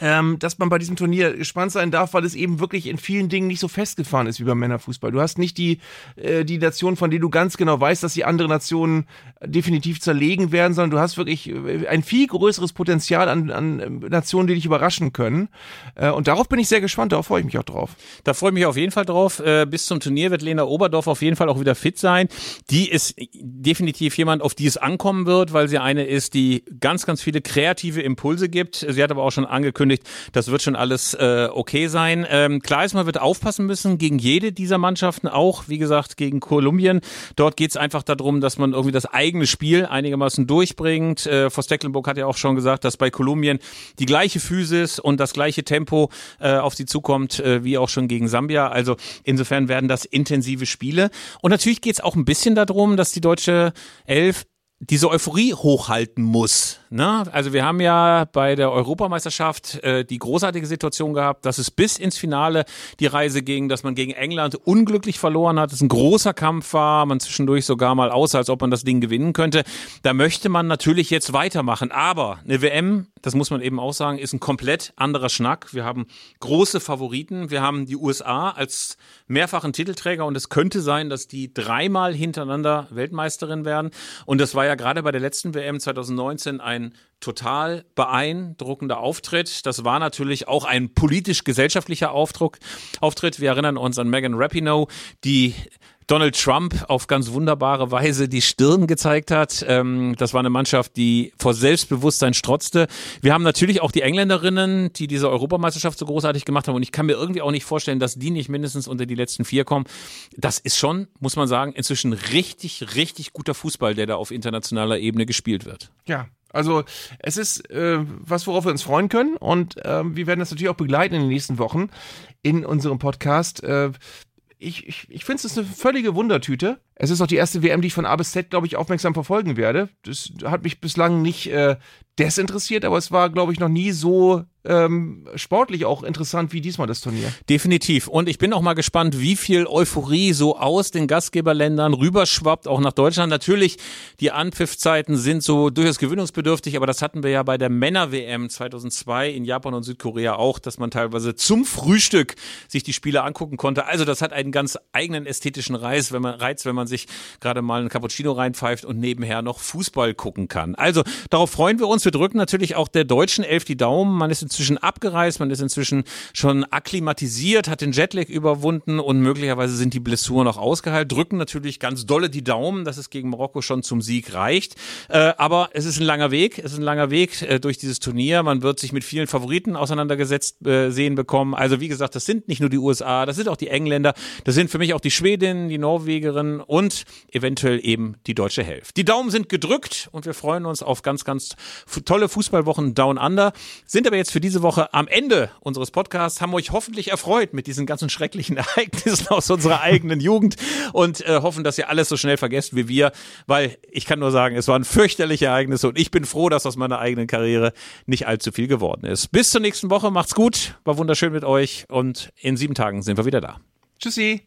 ähm, dass man bei diesem Turnier gespannt sein darf, weil es eben wirklich in vielen Dingen nicht so festgefahren ist wie beim Männerfußball. Du hast nicht die, äh, die Nation, von denen du ganz genau weißt, dass sie andere Nationen definitiv zerlegen werden, sondern du hast wirklich äh, ein viel größeres Potenzial an, an äh, Nationen, die dich überraschen können. Äh, und darauf bin ich sehr gespannt, darauf freue ich mich auch drauf. Da freue ich mich auf jeden Fall drauf. Äh, bis zum Turnier wird Lena Oberdorf auf jeden Fall auch wieder fit sein. Die ist definitiv jemand, auf die es ankommen wird, weil sie eine ist, die ganz, ganz viele kreative Impulse gibt. Sie hat aber auch schon angekündigt, angekündigt, das wird schon alles äh, okay sein. Ähm, klar ist, man wird aufpassen müssen gegen jede dieser Mannschaften, auch wie gesagt gegen Kolumbien. Dort geht es einfach darum, dass man irgendwie das eigene Spiel einigermaßen durchbringt. Äh, Vos Tecklenburg hat ja auch schon gesagt, dass bei Kolumbien die gleiche Physis und das gleiche Tempo äh, auf sie zukommt, äh, wie auch schon gegen Sambia. Also insofern werden das intensive Spiele. Und natürlich geht es auch ein bisschen darum, dass die deutsche Elf diese Euphorie hochhalten muss. Ne? Also wir haben ja bei der Europameisterschaft äh, die großartige Situation gehabt, dass es bis ins Finale die Reise ging, dass man gegen England unglücklich verloren hat, es ein großer Kampf war, man zwischendurch sogar mal aussah, als ob man das Ding gewinnen könnte. Da möchte man natürlich jetzt weitermachen. Aber eine WM, das muss man eben auch sagen, ist ein komplett anderer Schnack. Wir haben große Favoriten. Wir haben die USA als mehrfachen Titelträger und es könnte sein, dass die dreimal hintereinander Weltmeisterin werden. Und das war ja gerade bei der letzten WM 2019 ein total beeindruckender Auftritt. Das war natürlich auch ein politisch-gesellschaftlicher Auftritt. Wir erinnern uns an Megan Rapinoe, die Donald Trump auf ganz wunderbare Weise die Stirn gezeigt hat. Ähm, das war eine Mannschaft, die vor Selbstbewusstsein strotzte. Wir haben natürlich auch die Engländerinnen, die diese Europameisterschaft so großartig gemacht haben. Und ich kann mir irgendwie auch nicht vorstellen, dass die nicht mindestens unter die letzten vier kommen. Das ist schon, muss man sagen, inzwischen richtig, richtig guter Fußball, der da auf internationaler Ebene gespielt wird. Ja, also es ist äh, was, worauf wir uns freuen können und äh, wir werden das natürlich auch begleiten in den nächsten Wochen in unserem Podcast. Äh, ich, ich, ich finde es eine völlige Wundertüte. Es ist auch die erste WM, die ich von A bis Z, glaube ich, aufmerksam verfolgen werde. Das hat mich bislang nicht äh, desinteressiert, aber es war, glaube ich, noch nie so ähm, sportlich auch interessant wie diesmal das Turnier. Definitiv. Und ich bin auch mal gespannt, wie viel Euphorie so aus den Gastgeberländern rüberschwappt, auch nach Deutschland. Natürlich, die Anpfiffzeiten sind so durchaus gewöhnungsbedürftig, aber das hatten wir ja bei der Männer-WM 2002 in Japan und Südkorea auch, dass man teilweise zum Frühstück sich die Spiele angucken konnte. Also das hat einen ganz eigenen ästhetischen Reiz, wenn man, Reiz, wenn man sich gerade mal einen Cappuccino reinpfeift und nebenher noch Fußball gucken kann. Also darauf freuen wir uns. Wir drücken natürlich auch der deutschen Elf die Daumen. Man ist inzwischen abgereist, man ist inzwischen schon akklimatisiert, hat den Jetlag überwunden und möglicherweise sind die Blessuren noch ausgeheilt. Drücken natürlich ganz dolle die Daumen, dass es gegen Marokko schon zum Sieg reicht. Äh, aber es ist ein langer Weg, es ist ein langer Weg äh, durch dieses Turnier. Man wird sich mit vielen Favoriten auseinandergesetzt äh, sehen bekommen. Also wie gesagt, das sind nicht nur die USA, das sind auch die Engländer, das sind für mich auch die Schwedinnen, die Norwegerinnen und eventuell eben die deutsche Hälfte. Die Daumen sind gedrückt und wir freuen uns auf ganz, ganz tolle Fußballwochen Down Under. Sind aber jetzt für diese Woche am Ende unseres Podcasts, haben euch hoffentlich erfreut mit diesen ganzen schrecklichen Ereignissen aus unserer eigenen Jugend und äh, hoffen, dass ihr alles so schnell vergesst wie wir, weil ich kann nur sagen, es waren fürchterliche Ereignisse und ich bin froh, dass aus meiner eigenen Karriere nicht allzu viel geworden ist. Bis zur nächsten Woche, macht's gut, war wunderschön mit euch und in sieben Tagen sind wir wieder da. Tschüssi.